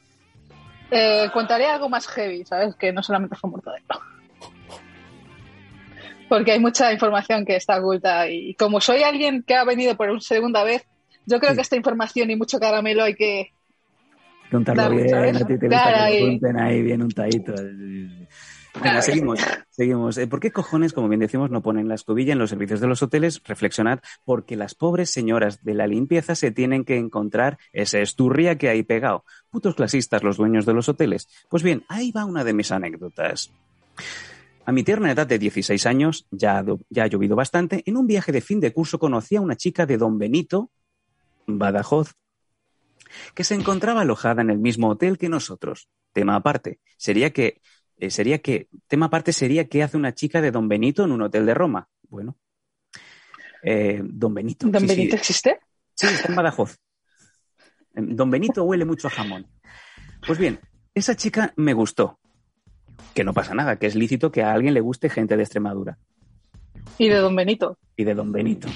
Eh, contaré algo más heavy, ¿sabes? Que no solamente fue mortadelo. porque hay mucha información que está oculta y como soy alguien que ha venido por una segunda vez, yo creo que esta información y mucho caramelo hay que contarlo bien, a ti te gusta que ahí. ahí bien untadito. Venga, seguimos, seguimos. Eh, ¿Por qué cojones, como bien decimos, no ponen la escobilla en los servicios de los hoteles? Reflexionad, porque las pobres señoras de la limpieza se tienen que encontrar esa esturria que hay pegado. Putos clasistas los dueños de los hoteles. Pues bien, ahí va una de mis anécdotas. A mi tierna edad de 16 años, ya, ya ha llovido bastante, en un viaje de fin de curso conocí a una chica de Don Benito, Badajoz, que se encontraba alojada en el mismo hotel que nosotros. Tema aparte, sería que, eh, sería que, tema aparte sería que hace una chica de Don Benito en un hotel de Roma. Bueno, eh, Don Benito. ¿Don sí, sí. Benito existe? Sí, está en Badajoz. Don Benito huele mucho a jamón. Pues bien, esa chica me gustó. Que no pasa nada, que es lícito que a alguien le guste gente de Extremadura Y de Don Benito. y de Don Benito.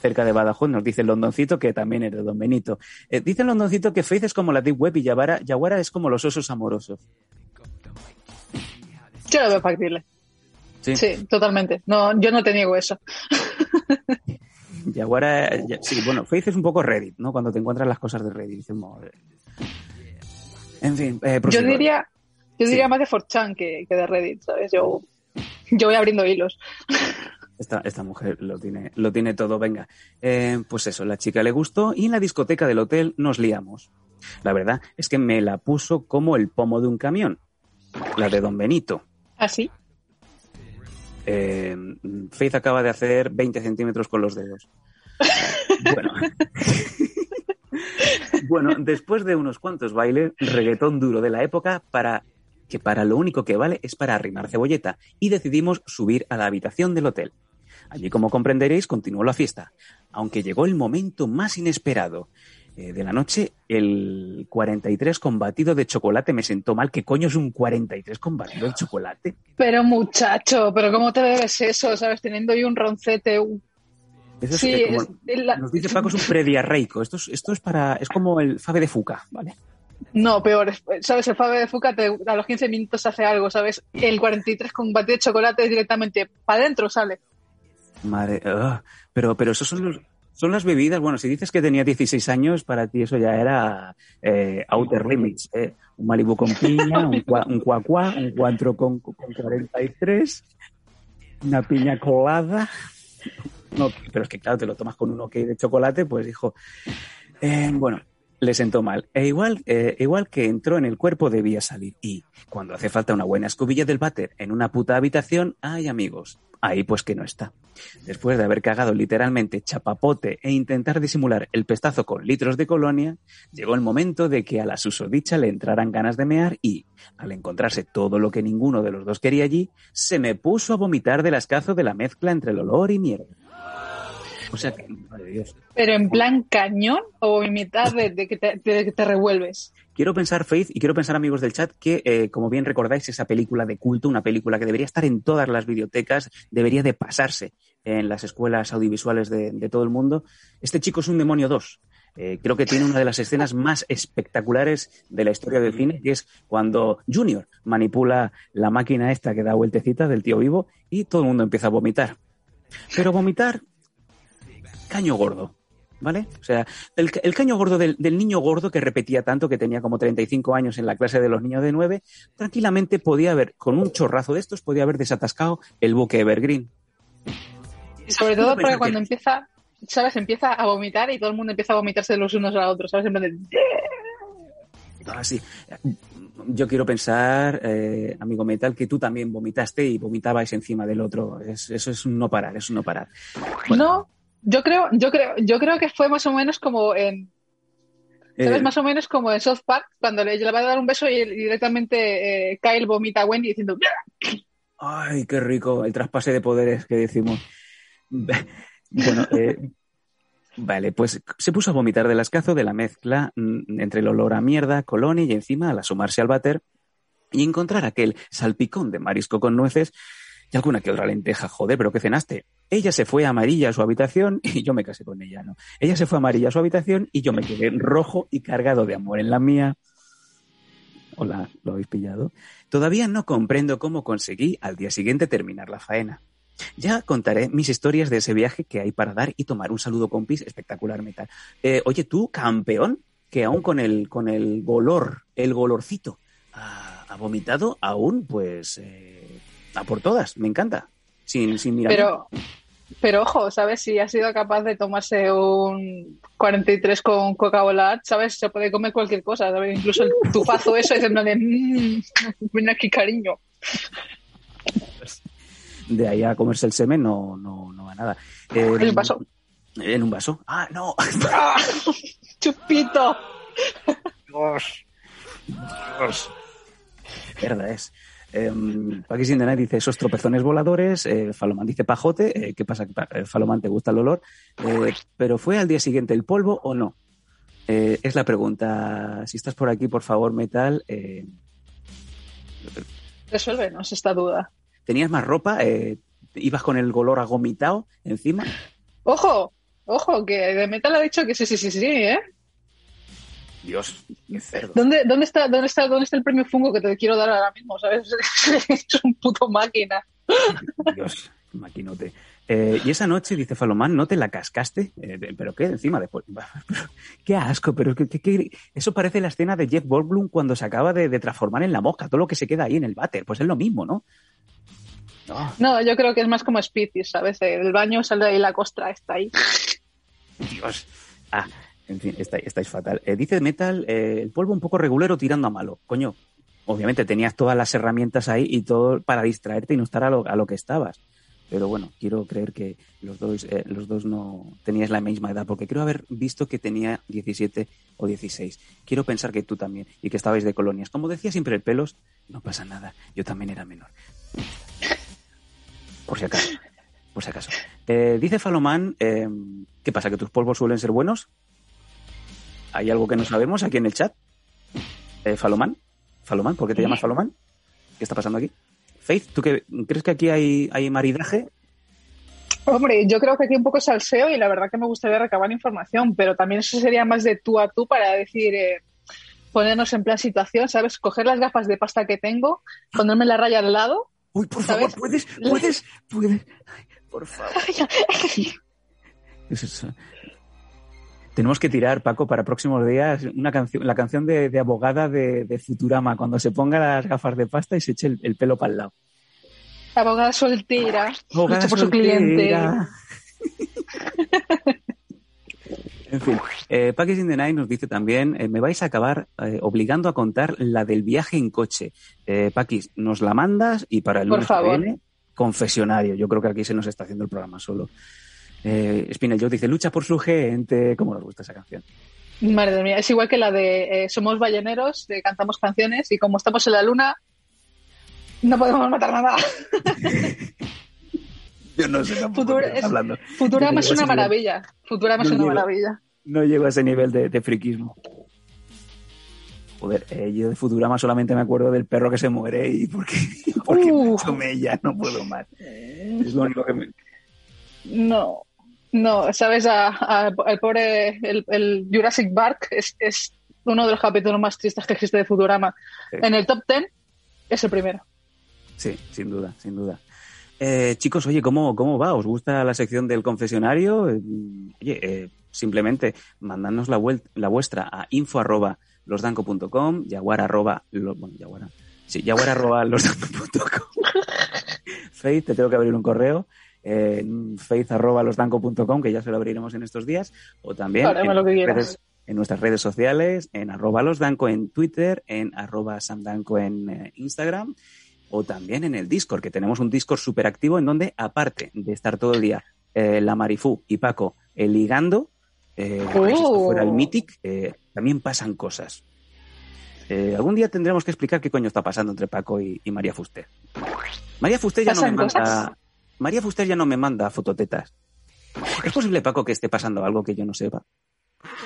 Cerca de Badajoz nos dice el Londoncito que también es de Don Benito. Eh, dice Londoncito que Faith es como la Deep Web y Yaguara, Yaguara es como los osos amorosos. Yo lo veo factible. Sí, totalmente. No, yo no te niego eso. Yaguara, ya- sí, bueno, Faith es un poco Reddit, ¿no? Cuando te encuentras las cosas de Reddit. dices, "Madre". En fin, eh, Yo diría, yo Sí. diría más de 4chan que, que de Reddit, ¿sabes? Yo, yo voy abriendo hilos. Esta, esta mujer lo tiene, lo tiene todo, venga. Eh, pues eso, la chica le gustó y en la discoteca del hotel nos liamos. La verdad es que me la puso como el pomo de un camión, la de Don Benito. ¿Así? Eh, Faith acaba de hacer 20 centímetros con los dedos. Bueno. bueno, después de unos cuantos bailes, reggaetón duro de la época, para que para lo único que vale es para arrimar cebolleta, y decidimos subir a la habitación del hotel. Allí, como comprenderéis, continuó la fiesta, aunque llegó el momento más inesperado. Eh, de la noche, el 43 con batido de chocolate me sentó mal. ¿Qué coño es un 43 con batido de chocolate? Pero muchacho, pero ¿cómo te bebes eso? ¿Sabes? Teniendo ahí un roncete. un- Eso es, Sí, como- es- la- Nos dice Paco, es un prediarreico. Esto es, esto es para, es como el fave de Fuca, ¿vale? No, peor. es- ¿Sabes? El Fabio de Fuca te- a los 15 minutos hace algo, ¿sabes? El 43 con batido de chocolate directamente para adentro sale. Madre, ah, pero, pero esos son los, son las bebidas. Bueno, si dices que tenía 16 años, para ti eso ya era eh, outer limits. ¿eh? Un Malibu con piña, un, cua, un cuacuá, un cuatro con, con 43, una piña colada. No, pero es que claro, te lo tomas con un ok de chocolate, pues dijo, eh, bueno, le sentó mal. E igual, eh, igual que entró en el cuerpo debía salir. Y cuando hace falta una buena escobilla del váter en una puta habitación, ay amigos, ahí pues que no está. Después de haber cagado literalmente chapapote e intentar disimular el pestazo con litros de colonia, llegó el momento de que a la susodicha le entraran ganas de mear y, al encontrarse todo lo que ninguno de los dos quería allí, se me puso a vomitar del ascazo de la mezcla entre el olor y mierda. O sea que, madre de Dios. Pero en plan cañón o en mitad de, de que, te, de que te revuelves. Quiero pensar, Faith, y quiero pensar, amigos del chat, que, eh, como bien recordáis, esa película de culto, una película que debería estar en todas las bibliotecas, debería de pasarse en las escuelas audiovisuales de, de todo el mundo. Este chico es un demonio 2. Eh, creo que tiene una de las escenas más espectaculares de la historia del cine, que es cuando Junior manipula la máquina esta que da vueltecitas del tío vivo y todo el mundo empieza a vomitar. Pero vomitar, caño gordo. ¿Vale? O sea, el, ca- el caño gordo del, del niño gordo que repetía tanto, que tenía como 35 años en la clase de los niños de 9, tranquilamente podía haber, con un chorrazo de estos, podía haber desatascado el buque Evergreen. Sobre todo porque que- cuando empieza, ¿sabes? Empieza a vomitar y todo el mundo empieza a vomitarse los unos a los otros, ¿sabes? En de... Ah, sí. Yo quiero pensar, eh, amigo Metal, que tú también vomitaste y vomitabais encima del otro. Es- eso es un no parar, es un no parar. No, yo creo, yo creo, yo creo que fue más o menos como en, ¿sabes? Eh, Más o menos como en South Park, cuando le, le va a dar un beso y directamente eh, Kyle vomita a Wendy diciendo Ay, qué rico el traspase de poderes que decimos. Bueno, eh, vale, pues se puso a vomitar del ascazo de la mezcla mm, entre el olor a mierda, colonia y encima al asomarse al váter y encontrar aquel salpicón de marisco con nueces y alguna que otra lenteja. Joder, pero ¿qué cenaste? Ella se fue amarilla a su habitación y yo me casé con ella, ¿no? Ella se fue amarilla a su habitación y yo me quedé rojo y cargado de amor en la mía. Hola, ¿lo habéis pillado? Todavía no comprendo cómo conseguí al día siguiente terminar la faena. Ya contaré mis historias de ese viaje que hay para dar y tomar. Un saludo, compis, espectacular metal. Eh, oye, tú, campeón, que aún con el, con el golor, el golorcito, ha, vomitado, aún, pues, eh, a por todas. Me encanta. Sin, sin mirar. Pero, pero ojo, ¿sabes? Si ha sido capaz de tomarse un 43 con Coca-Cola, ¿sabes? Se puede comer cualquier cosa, ¿sabes? Incluso el tufazo eso es en plan de, mmm, ven aquí, cariño. De ahí a comerse el semen no, no, no va nada. Eh, En un vaso. En un vaso. Ah, no. ¡Ah! ¡Chupito! Dios. Dios. Verdad es. Eh, Paqui Sin dice esos tropezones voladores. Eh, Falomán dice pajote. Eh, ¿Qué pasa? eh, Falomán te gusta el olor. Eh, ¿Pero fue al día siguiente el polvo o no? Eh, es la pregunta. Si estás por aquí, por favor, Metal. Resuélvenos esta duda. ¿Tenías más ropa? ¿Ibas con el olor agomitado encima? Ojo, ojo, que de Metal ha dicho que sí, sí, sí, sí, ¿eh? Dios, qué cerdo. ¿Dónde, dónde, está, dónde, está, ¿Dónde está el premio fungo que te quiero dar ahora mismo? ¿Sabes? es un puto máquina. Dios, maquinote. Eh, y esa noche, dice Falomán, ¿no te la cascaste? Eh, ¿Pero qué? Encima después. qué asco, pero qué, qué- qué- eso parece la escena de Jeff Goldblum cuando se acaba de, de transformar en la mosca, todo lo que se queda ahí en el váter. Pues es lo mismo, ¿no? No, No, yo creo que es más como Species, ¿sabes? El baño sale ahí la costra, está ahí. Dios. Ah, en fin, está- estáis fatal. Eh, dice Metal, eh, el polvo un poco regulero tirando a malo. Coño, obviamente tenías todas las herramientas ahí y todo para distraerte y no estar a lo, a lo que estabas. Pero bueno, quiero creer que los dos, eh, los dos no teníais la misma edad, porque creo haber visto que tenía 17 o 16. Quiero pensar que tú también y que estabais de colonias. Como decía siempre el pelos, no pasa nada, yo también era menor. Por si acaso. Por si acaso. Eh, dice Falomán, eh, ¿qué pasa? ¿Que tus polvos suelen ser buenos? ¿Hay algo que no sabemos aquí en el chat? Eh, Falomán, Falomán, ¿por qué te llamas Falomán? ¿Qué está pasando aquí? Faith, ¿tú qué, crees que aquí hay, hay maridaje? Hombre, yo creo que aquí un poco salseo y la verdad que me gustaría recabar información, pero también eso sería más de tú a tú para decir, eh, ponernos en plan situación, ¿sabes? Coger las gafas de pasta que tengo, ponerme la raya al lado. Uy, por ¿Sabes? favor, puedes, puedes, puedes. Ay, por favor. Eso es- Tenemos que tirar, Paco, para próximos días una canción, la canción de, de abogada de, de Futurama, cuando se ponga las gafas de pasta y se eche el, el pelo para el lado. Abogada soltera, Abogada por su cliente. soltera. en fin, eh, Package in the Night nos dice también, eh, me vais a acabar eh, obligando a contar la del viaje en coche. Eh, Paquis, nos la mandas y para el Por lunes que viene, confesionario. Yo creo que aquí se nos está haciendo el programa solo. Eh, Spinel Joe dice, lucha por su gente. ¿Cómo nos gusta esa canción? Madre mía, es igual que la de eh, Somos balleneros, de cantamos canciones y como estamos en la luna, no podemos matar nada. Yo no sé tampoco Futura- es- hablando. Futurama es una maravilla. Futurama es una llego. maravilla. No llego a ese nivel de, de friquismo. Joder, eh, yo de Futurama solamente me acuerdo del perro que se muere y porque, porque Uh. me tomé ya, no puedo más. Es lo único que me... No, no, sabes, a, a- al pobre, el, el Jurassic Park es, es uno de los capítulos más tristes que existe de Futurama. Sí. En el top 10 es el primero. Sí, sin duda, sin duda. Eh, chicos, oye, ¿cómo, ¿cómo va? ¿Os gusta la sección del confesionario? Eh, Oye, eh, simplemente mandadnos la, la vuestra a info arroba losdanco.com, jaguar arroba, lo- bueno, jaguar, sí, jaguar arroba losdanco.com. Faith, te tengo que abrir un correo, eh, faith arroba losdanco.com, que ya se lo abriremos en estos días, o también en, lo que nuestras redes, en nuestras redes sociales, en arroba losdanco en Twitter, en arroba samdanco en eh, Instagram, o también en el Discord, que tenemos un Discord súper activo en donde, aparte de estar todo el día eh, la Marifú y Paco eh, ligando, eh, como si esto Oh. fuera el Mythic, también pasan cosas. Eh, algún día tendremos que explicar qué coño está pasando entre Paco y, y María Fuster. María Fuster ya no me ¿Pasan manda. cosas? María Fuster ya no me manda fototetas. ¿Es posible, Paco, que esté pasando algo que yo no sepa?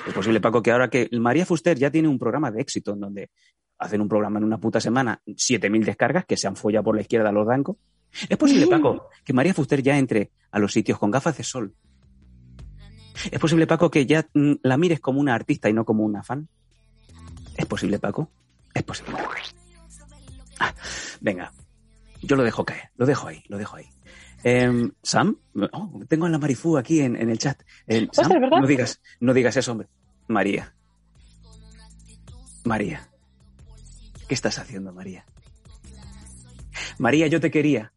Es posible, Paco, que ahora que María Fuster ya tiene un programa de éxito en donde hacen un programa en una puta semana, 7.000 descargas que se han follado por la izquierda a los bancos. Es posible, Paco, que María Fuster ya entre a los sitios con gafas de sol. Es posible, Paco, que ya mm, la mires como una artista y no como una fan. Es posible, Paco. Es posible. Ah, venga, yo lo dejo caer, lo dejo ahí, lo dejo ahí. Em, Sam, oh, tengo a la Marifú aquí en, el chat. Sam, no digas, no digas eso, hombre. María. María. ¿Qué estás haciendo, María? María, yo te quería.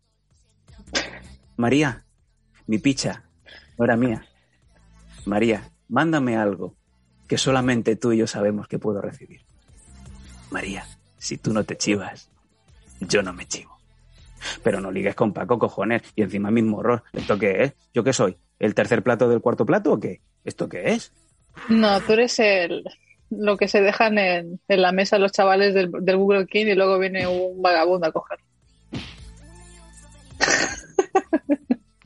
María, mi picha no era mía. María, mándame algo que solamente tú y yo sabemos que puedo recibir. María, si tú no te chivas, yo no me chivo. Pero no ligues con Paco, cojones, y encima mismo horror. ¿Esto qué es? ¿Yo qué soy? ¿El tercer plato del cuarto plato o qué? ¿Esto qué es? No, tú eres el, lo que se dejan en, la mesa los chavales del, Google King y luego viene un vagabundo a coger.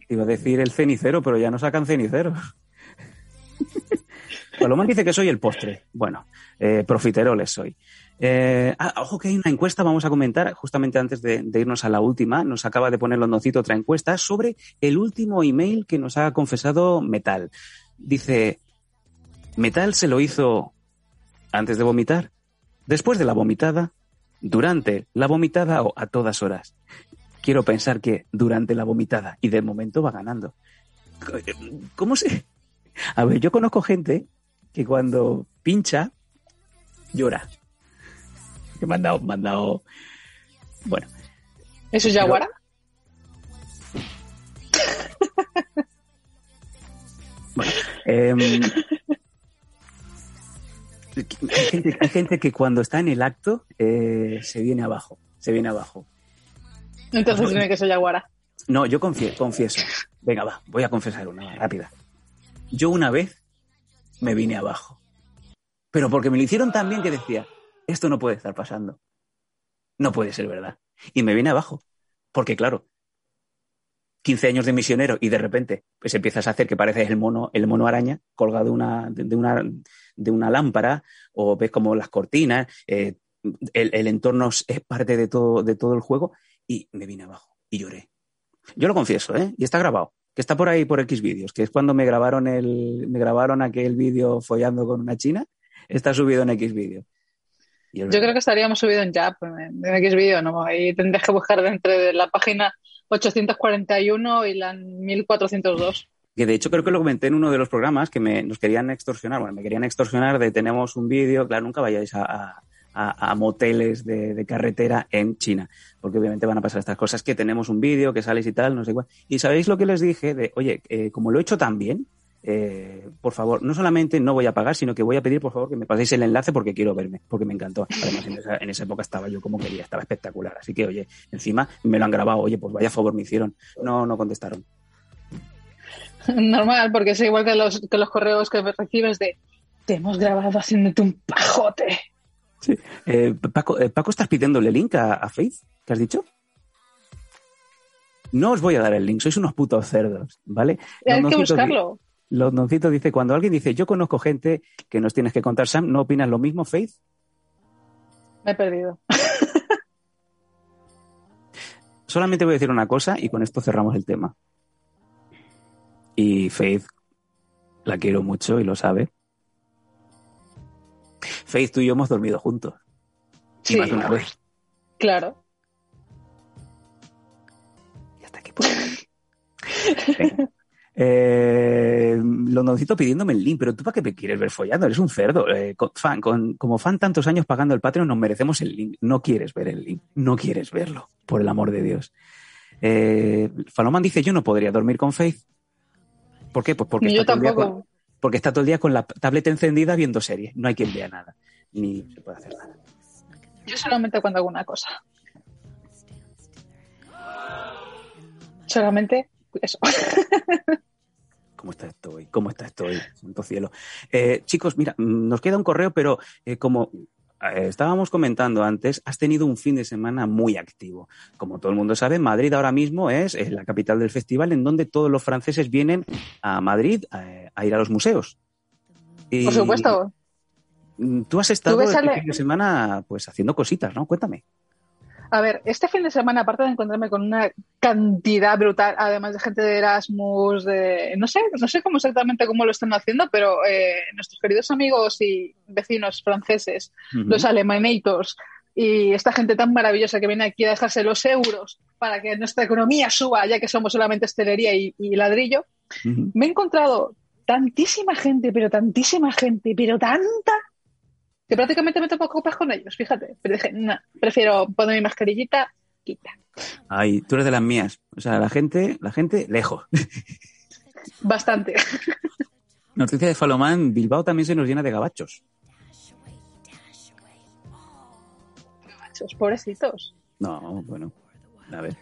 Iba a decir el cenicero, pero ya no sacan ceniceros. Paloma dice que soy el postre. Bueno, eh, profiteroles soy. Eh, ah, ojo que hay una encuesta, vamos a comentar, justamente antes de, irnos a la última, nos acaba de poner Londocito otra encuesta sobre el último email que nos ha confesado Metal. Dice, Metal se lo hizo antes de vomitar, después de la vomitada, durante la vomitada o a todas horas. Quiero pensar que durante la vomitada y de momento va ganando. ¿Cómo se...? A ver, yo conozco gente que cuando pincha llora. Que me han dado, me han dado... Bueno. ¿Eso es Yaguara? Bueno, eh, hay gente, que cuando está en el acto eh, se viene abajo, se viene abajo. Entonces tiene que ser Yaguara. No, yo confieso. Venga, va, voy a confesar una rápida. Yo una vez me vine abajo. Pero porque me lo hicieron tan bien que decía, esto no puede estar pasando. No puede ser verdad. Y me vine abajo. Porque claro, 15 años de misionero y de repente pues empiezas a hacer que pareces el mono, el mono araña colgado una, de, una, de una lámpara o ves como las cortinas, eh, el, entorno es parte de todo, de todo el juego y me vine abajo y lloré. Yo lo confieso, ¿eh? Y está grabado, que está por ahí por X vídeos, que es cuando me grabaron el, me grabaron aquel vídeo follando con una china, está subido en X vídeo. Yo creo que estaríamos subido en Jap, en, X vídeo, ¿no? Ahí tendrías que buscar dentro de la página 841 y la 1402. Que de hecho creo que lo comenté en uno de los programas que me, nos querían extorsionar. Bueno, me querían extorsionar de tenemos un vídeo. Claro, nunca vayáis a, moteles de, carretera en China, porque obviamente van a pasar estas cosas que tenemos un vídeo, que sales y tal, no sé cuál. Y sabéis lo que les dije de, oye, eh, como lo he hecho tan bien, eh, por favor, no solamente no voy a pagar, sino que voy a pedir, por favor, que me paséis el enlace porque quiero verme, porque me encantó. Además, en esa, época estaba yo como quería, estaba espectacular. Así que, oye, encima me lo han grabado, oye, pues vaya favor me hicieron. No, no contestaron. Normal, porque es igual que los, que los correos que recibes de te hemos grabado haciéndote un pajote. Sí. Eh, Paco, eh, Paco, ¿estás pidiéndole link a, Faith? ¿Qué has dicho? No os voy a dar el link, sois unos putos cerdos, ¿vale? Hay que buscarlo. Londoncito dice, cuando alguien dice, yo conozco gente que nos tienes que contar, Sam, ¿no opinas lo mismo, Faith? Me he perdido. Solamente voy a decir una cosa y con esto cerramos el tema. Y Faith, la quiero mucho y lo sabe. Faith, tú y yo hemos dormido juntos. Sí. más de una vez. Claro. Y hasta aquí Eh, Londoncito pidiéndome el link, pero tú para qué me quieres ver follando, eres un cerdo. Eh, fan, con, como fan tantos años pagando el Patreon, nos merecemos el link. No quieres ver el link, no quieres verlo, por el amor de Dios. Eh, Faloman dice, yo no podría dormir con Faith. ¿Por qué? Pues porque, el día porque está todo el día con la tableta encendida viendo series. No hay quien vea nada, ni se puede hacer nada. Yo solamente cuando hago una cosa. Solamente eso. ¿Cómo está esto hoy? ¿Cómo está esto hoy? Santo cielo. Eh, chicos, mira, nos queda un correo, pero eh, como estábamos comentando antes, has tenido un fin de semana muy activo. Como todo el mundo sabe, Madrid ahora mismo es, la capital del festival en donde todos los franceses vienen a Madrid a, ir a los museos. Por supuesto. Tú has estado este fin de semana pues haciendo cositas, ¿no? Cuéntame. A ver, este fin de semana, aparte de encontrarme con una cantidad brutal, además de gente de Erasmus, de no sé, no sé cómo exactamente cómo lo están haciendo, pero eh, nuestros queridos amigos y vecinos franceses, los alemanators y esta gente tan maravillosa que viene aquí a dejarse los euros para que nuestra economía suba, ya que somos solamente estelería y, y ladrillo, me he encontrado tantísima gente, pero tantísima gente, pero tanta, que prácticamente me tomo copas con ellos, fíjate. Pero dije, no, prefiero poner mi mascarillita, quita. Ay, tú eres de las mías. O sea, la gente, la gente, lejos. Bastante. Noticia de Falomán, Bilbao también se nos llena de gabachos. Esos pobrecitos. No, bueno, a ver.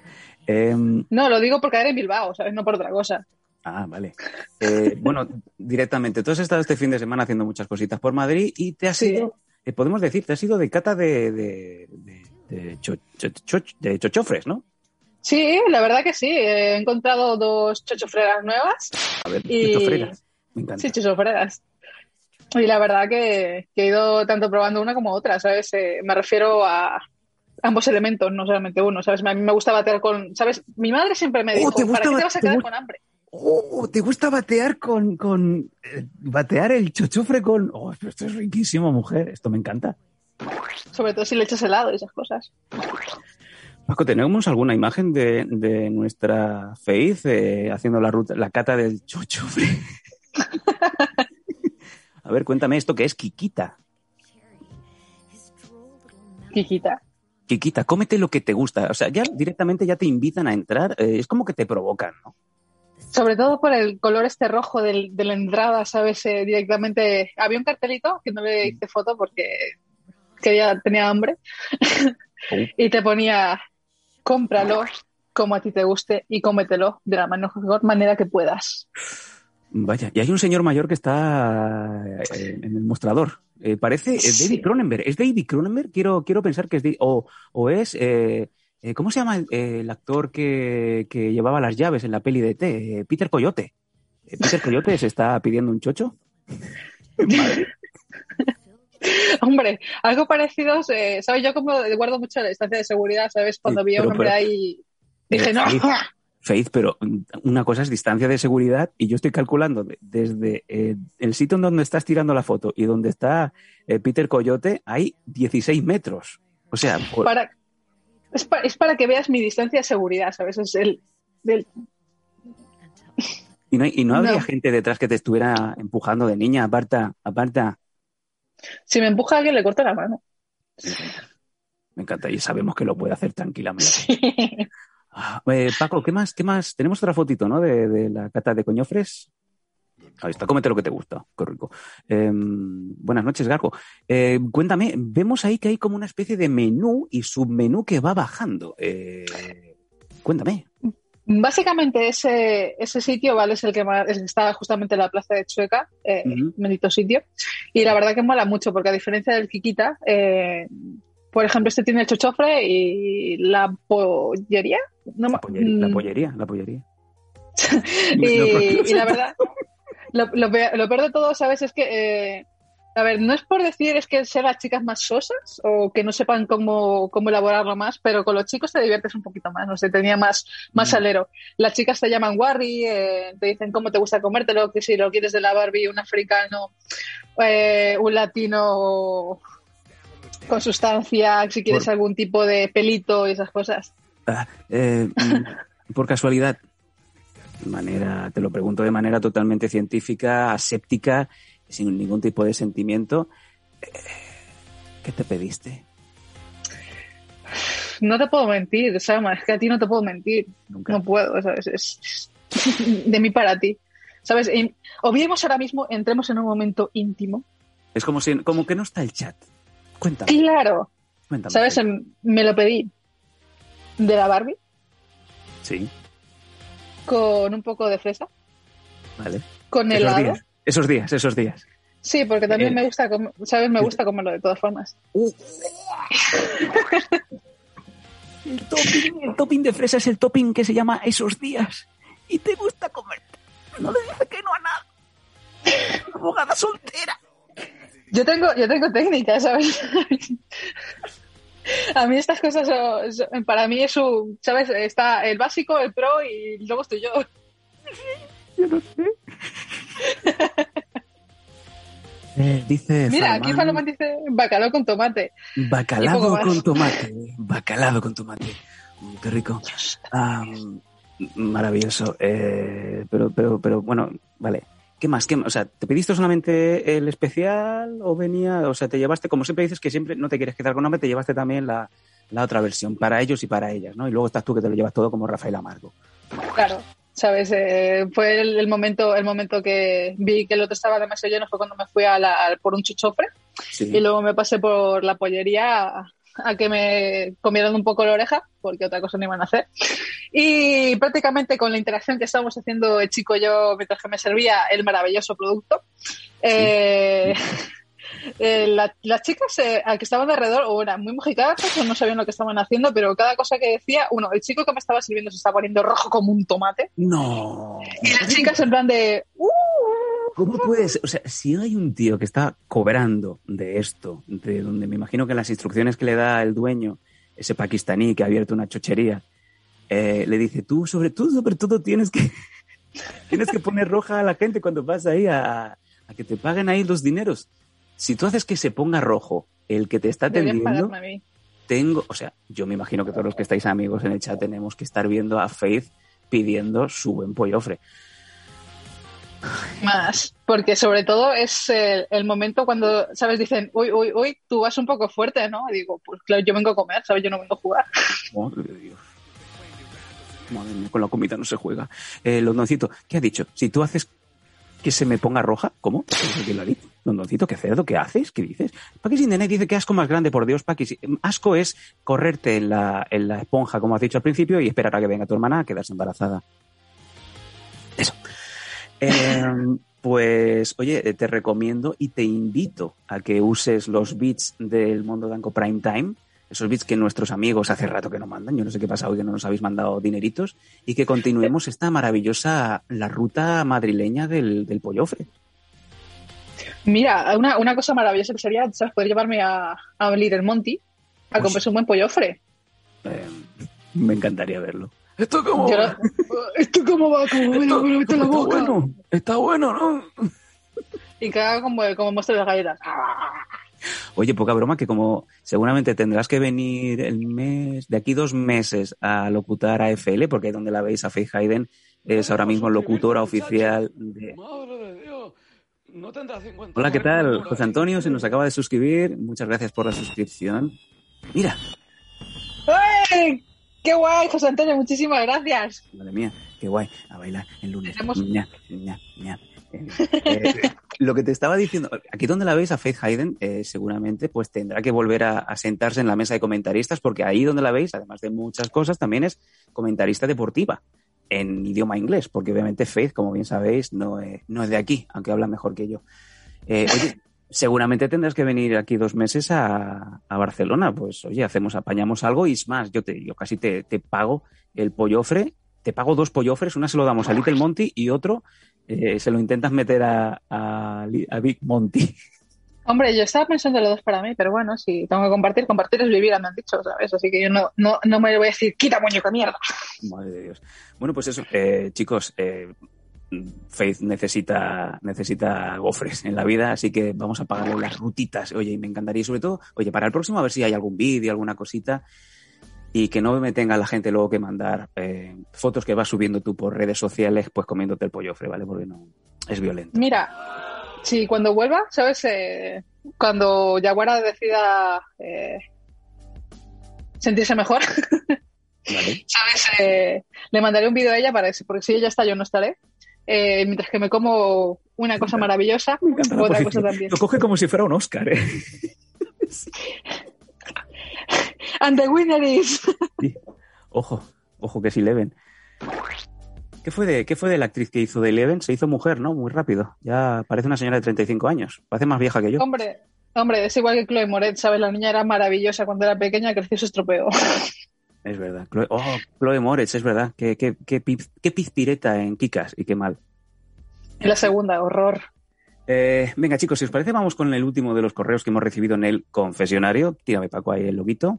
Em, No, lo digo porque era en Bilbao, ¿sabes? No por otra cosa. Ah, vale. Eh, bueno, directamente, tú has estado este fin de semana haciendo muchas cositas por Madrid y te has Sí. ido, eh, podemos decir, te has ido de cata de, de, de, de cho- cho- cho- de chochofres, ¿no? Sí, la verdad que sí. He encontrado dos chochofreras nuevas. A ver, Y- chochofreras. Me encanta. Sí, chochofreras. Y la verdad que, que he ido tanto probando una como otra, ¿sabes? Eh, me refiero a ambos elementos, no solamente uno, ¿sabes? A mí me gusta batear con, ¿sabes? Mi madre siempre me Oh, dijo, ¿te gusta ¿para qué te vas a quedar con hambre? Oh, ¿te gusta batear con, con eh, batear el chochofre con... Oh, pero esto es riquísimo, mujer. Esto me encanta. Sobre todo si le echas helado y esas cosas. Paco, ¿tenemos alguna imagen de, de nuestra Faith eh, haciendo la ruta, la cata del chochofre? A ver, cuéntame esto que es Kikita. Kikita. Kikita, cómete lo que te gusta. O sea, ya directamente ya te invitan a entrar. eh, es como que te provocan, ¿no? Sobre todo por el color este rojo del- de la entrada, ¿sabes? Eh, directamente. Había un cartelito que no le hice foto porque quería, tenía hambre. Oh. y te ponía, cómpralo como a ti te guste y cómetelo de la mejor manera que puedas. Vaya, y hay un señor mayor que está eh, en el mostrador. Eh, parece Sí. David Cronenberg. ¿Es David Cronenberg? Quiero, quiero pensar que es David. O, o es. eh, eh, ¿Cómo se llama el, el actor que, que llevaba las llaves en la peli de E T? Eh, Peter Coyote. Eh, ¿Peter Coyote se está pidiendo un chocho? Hombre, algo parecido, eh, ¿sabes? Yo como guardo mucho la distancia de seguridad, ¿sabes? Cuando Sí, vi a un hombre pero- ahí, dije, Eh, no, Faith, Faith, pero una cosa es distancia de seguridad y yo estoy calculando de- desde eh, el sitio en donde estás tirando la foto y donde está eh, Peter Coyote hay 16 metros. O sea, por- para, es, pa- es para que veas mi distancia de seguridad, ¿sabes? Es el, el- y no, y no habría no. gente detrás que te estuviera empujando de niña, aparta, aparta. si me empuja alguien, le corto la mano. Me encanta y sabemos que lo puede hacer tranquilamente. Sí. Ah, eh, Paco, ¿qué más? ¿Qué más? Tenemos otra fotito, ¿no? De, de la cata de coñofres. Ahí está, cómete lo que te gusta, qué rico. Eh, buenas noches, Gargo. Eh, cuéntame, vemos ahí que hay como una especie de menú y submenú que va bajando. Eh, cuéntame. Básicamente ese, ese sitio, ¿vale? Es el que más, está justamente en la plaza de Chueca, eh, bendito sitio. Y la verdad que mola mucho, porque a diferencia del Kikita, eh, por ejemplo, este tiene el chochofre y la pollería. No, La ma- pollería, la mm, pollería. La pollería. y, y la verdad, lo, lo peor, lo peor de todo, ¿sabes? Es que, eh, a ver, no es por decir es que sean las chicas más sosas o que no sepan cómo, cómo elaborarlo más, pero con los chicos te diviertes un poquito más, no sé, tenía más, más Mm. alero. Las chicas te llaman Warry, eh, te dicen cómo te gusta comértelo, que si lo quieres de la Barbie, un africano, eh, un latino con sustancia, si quieres Por- algún tipo de pelito y esas cosas. Ah, eh, mm, por casualidad, manera, te lo pregunto de manera totalmente científica, aséptica, sin ningún tipo de sentimiento. eh, ¿Qué te pediste? No te puedo mentir, Sama, es que a ti no te puedo mentir. Nunca. No puedo, ¿sabes? Es, de mí para ti. ¿Sabes? Obviemos ahora mismo, entremos en un momento íntimo. Es como si, como que no está el chat. Cuéntame, Claro, cuéntame. ¿sabes? Em, Me lo pedí de la Barbie Sí, con un poco de fresa, vale. con Esos helado. días, esos días, esos días. Sí, porque también Eh. me gusta, ¿sabes? Me gusta comerlo de todas formas. El topping, el topping de fresa es el topping que se llama esos días. Y te gusta comerte. No le dice que no a nada. Abogada soltera. Yo tengo, yo tengo técnica, ¿sabes? A mí estas cosas, son- son- para mí es un, ¿sabes? Está el básico, el pro y luego estoy yo. Yo no sé. Eh, dice Mira, aquí Farman, Paloma dice bacalao con tomate. más. con tomate. Bacalado con tomate. Mm, Qué rico. Ah, maravilloso. Eh, pero, pero, pero, bueno, vale. ¿Qué más? ¿Qué más? O sea, ¿te pediste solamente el especial o venía? O sea, te llevaste, como siempre dices que siempre no te quieres quedar con hambre, te llevaste también la, la otra versión, para ellos y para ellas, ¿no? Y luego estás tú que te lo llevas todo como Rafael Amargo. Claro, sabes, eh, fue el, el momento, el momento que vi que el otro estaba demasiado lleno, fue cuando me fui a la- por un chuchofre Sí. y luego me pasé por la pollería a, a que me comieran un poco la oreja, porque otra cosa no iban a hacer. Y prácticamente con la interacción que estábamos haciendo el chico y yo mientras que me servía el maravilloso producto, eh, eh, la- las chicas eh, a que estaban de alrededor o eran muy mojicadas o no sabían lo que estaban haciendo, pero cada cosa que decía, uno, el chico que me estaba sirviendo se estaba poniendo rojo como un tomate No. y las chicas en plan de... "Uh". ¿Cómo puedes? O sea, si hay un tío que está cobrando de esto, de donde me imagino que las instrucciones que le da el dueño, ese pakistaní que ha abierto una chochería, eh, le dice, tú sobre todo, sobre todo tienes que, tienes que poner roja a la gente cuando vas ahí a, a que te paguen ahí los dineros. Si tú haces que se ponga rojo el que te está atendiendo, tengo, o sea, yo me imagino que todos los que estáis amigos en el chat tenemos que estar viendo a Faith pidiendo su buen pollofre. Más, porque sobre todo es el, el momento cuando, ¿sabes? Dicen, uy, uy, uy, tú vas un poco fuerte, ¿no? Y digo, pues claro, yo vengo a comer, ¿sabes? Yo no vengo a jugar. Madre de Dios. Madre mía, con la comida no se juega. Eh, Londoncito, ¿qué ha dicho? Si tú haces que se me ponga roja, ¿cómo? ¿qué cerdo? ¿Qué haces? ¿Qué dices? Paqui sin dice que asco más grande, por Dios, Paqui. Si- Asco es correrte en la, en la esponja, como has dicho al principio, y esperar a que venga tu hermana a quedarse embarazada. Eso. Eh, pues, oye, eh, te recomiendo y te invito a que uses los bits del Mundo Danco Prime Time, esos bits que nuestros amigos hace rato que no mandan, yo no sé qué pasa hoy que no nos habéis mandado dineritos, y que continuemos esta maravillosa, la ruta madrileña del, del pollofre. Mira, una, una cosa maravillosa que sería, ¿sabes? Poder llevarme a, a Little Monty a Pues- comprarse un buen pollofre. Eh, me encantaría verlo. Esto como... Yo no- ¿Esto cómo va? ¿Cómo me lo me lo meto en la está boca? bueno, está bueno, ¿no? Y que haga como, como muestra de galletas. Oye, poca broma, que como seguramente tendrás que venir el mes, de aquí dos meses a locutar a FL, porque ahí donde la veis a Faith Hayden es ahora mismo locutora oficial de... Madre de Dios. No tendrá 50 Hola, ¿qué tal? José. Antonio se nos acaba de suscribir. Muchas gracias por la suscripción. Mira. ¡Qué guay, José Antonio! Muchísimas gracias. madre mía, qué guay, a bailar el lunes. Tenemos- Ña, ña, ña. Eh, eh, lo que te estaba diciendo, aquí donde la veis a Faith Hayden, eh, seguramente pues tendrá que volver a, a sentarse en la mesa de comentaristas, porque ahí donde la veis, además de muchas cosas, también es comentarista deportiva en idioma inglés, porque obviamente Faith, como bien sabéis, no, es- no es de aquí, aunque habla mejor que yo. Eh, oye, seguramente tendrás que venir aquí dos meses a, a Barcelona, pues oye, hacemos, apañamos algo y es más, yo te, yo casi te, te pago el pollofre, te pago dos pollofres, una se lo damos a Little Monty y otro eh, se lo intentas meter a, a, Li- a Big Monty. Hombre, yo estaba pensando en los dos para mí, pero bueno, si tengo que compartir, compartir es vivir, me han dicho, ¿sabes? Así que yo no, no, no me voy a decir, quita muñeca mierda. Madre de Dios. Bueno, pues eso, eh, chicos, eh, Faith necesita, necesita gofres en la vida, así que vamos a pagarle las rutitas. Oye, y me encantaría, sobre todo, oye, para el próximo a ver si hay algún vídeo, alguna cosita, y que no me tenga la gente luego que mandar eh, fotos que vas subiendo tú por redes sociales, pues comiéndote el pollofre, ¿vale? Porque no, es violento. Mira, si cuando vuelva, ¿sabes? Eh, cuando Yaguara decida eh, sentirse mejor, ¿Vale? ¿sabes? Eh, le mandaré un vídeo a ella para eso, porque si ella está, yo no estaré. Eh, mientras que me como una cosa maravillosa, otra cosa también. Lo coge como si fuera un Oscar, ¿eh? And the winner is... Sí. Ojo, ojo que es Eleven. ¿Qué fue, de, ¿Qué fue de la actriz que hizo de Eleven? Se hizo mujer, ¿no? Muy rápido. Ya parece una señora de 35 años. Parece más vieja que yo. Hombre, hombre, es igual que Chloe Moret, ¿sabes? La niña era maravillosa cuando era pequeña, creció y se estropeó. Es verdad. Chloe, oh, Chloe Moretz, es verdad. Qué, qué, qué, pi- qué pizpireta en Kikas y qué mal. La segunda, horror. Eh, venga, chicos, si os parece, vamos con el último de los correos que hemos recibido en el confesionario. Tírame, Paco, ahí el loguito.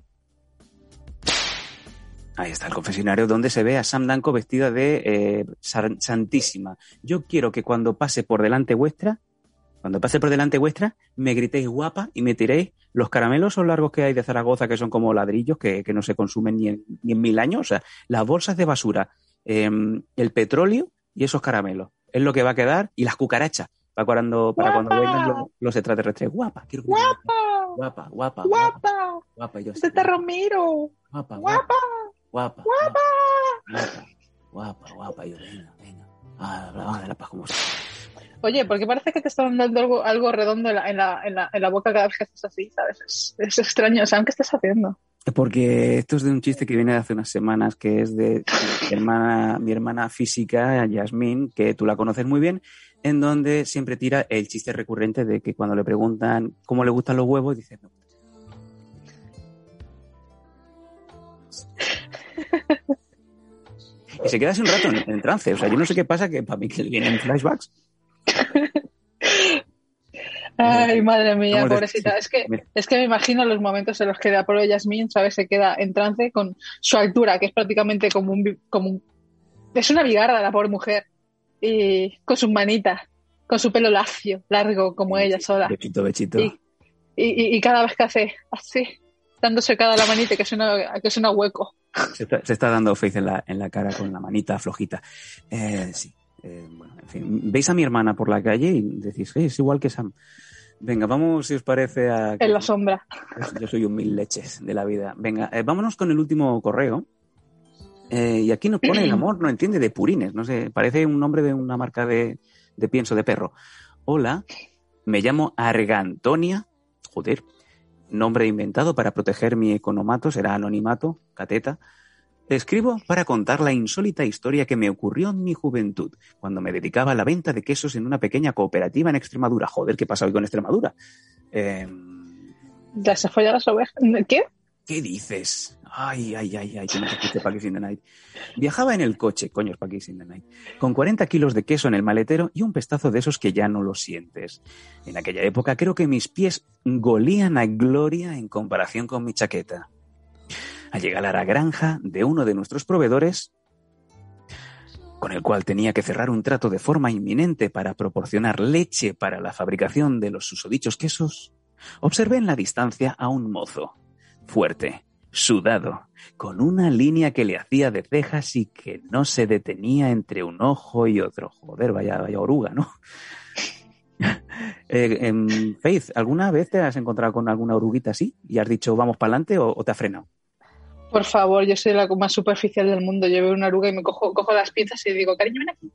Ahí está el confesionario, donde se ve a Sam Danko vestida de eh, san- santísima. Yo quiero que cuando pase por delante vuestra, Cuando pase por delante vuestra, me gritéis guapa y me tiréis los caramelos son largos que hay de Zaragoza, que son como ladrillos, que, que no se consumen ni en, ni en, mil años. O sea, las bolsas de basura, eh, el petróleo y esos caramelos. Es lo que va a quedar. Y las cucarachas, para cuando, para cuando vengan los, los, extraterrestres. Guapa, quiero guapa, guapa, guapa, guapa, guapa. Yo este te Romero. Guapa, guapa, guapa, guapa, guapa, guapa, guapa. Yo, venga, venga. Ah, de la paz como sea. Oye, porque parece que te están dando algo, algo redondo en la, en, la, en, la, en la boca cada vez que haces así, ¿sabes? Es, es extraño, o sea, ¿qué estás haciendo? Porque esto es de un chiste que viene de hace unas semanas, que es de mi hermana, mi hermana física, Yasmín, que tú la conoces muy bien, en donde siempre tira el chiste recurrente de que cuando le preguntan cómo le gustan los huevos, dice no. Y se queda así un rato en, en, trance. O sea, yo no sé qué pasa, que para mí que vienen flashbacks. Ay, madre mía, pobrecita. Es que, es que me imagino los momentos en los que la pobre Yasmín, ¿sabes? Se queda en trance con su altura, que es prácticamente como un, como un... Es una bigarra la pobre mujer. Y con sus manitas, con su pelo lacio, largo, como ella sola. Bechito, bechito. Y, y, y, cada vez que hace así, dándose cada la manita, que suena, que suena hueco. Se está, se está dando face en la, en la cara con la manita flojita. Eh, sí. Eh, bueno, en fin, veis a mi hermana por la calle y decís, hey, es igual que Sam. Venga, vamos, si os parece, a... En la sombra. Yo soy un mil leches de la vida. Venga, eh, vámonos con el último correo. Eh, y aquí nos pone el amor, no entiende, de purines. No sé, parece un nombre de una marca de, de pienso de perro. Hola, me llamo Argantonia. Joder, nombre inventado para proteger mi economato, será anonimato, cateta. Escribo para contar la insólita historia que me ocurrió en mi juventud, cuando me dedicaba a la venta de quesos en una pequeña cooperativa en Extremadura. Joder, ¿qué pasa hoy con Extremadura? Eh... Ya se fue a las ovejas. ¿Qué? ¿Qué dices? Ay, ay, ay, ay, que no te escuche in the Night. Viajaba en el coche, coño, in the Night, con 40 kilos de queso en el maletero y un pestazo de esos que ya no lo sientes. En aquella época creo que mis pies golían a gloria en comparación con mi chaqueta. Al llegar a la granja de uno de nuestros proveedores, con el cual tenía que cerrar un trato de forma inminente para proporcionar leche para la fabricación de los susodichos quesos, observé en la distancia a un mozo, fuerte, sudado, con una línea que le hacía de cejas y que no se detenía entre un ojo y otro. Joder, vaya, vaya oruga, ¿no? eh, eh, Faith, ¿alguna vez te has encontrado con alguna oruguita así y has dicho vamos para adelante o, o te ha frenado? Por favor, yo soy la más superficial del mundo. Yo veo una oruga y me cojo, cojo las pinzas y digo, cariño, ven aquí.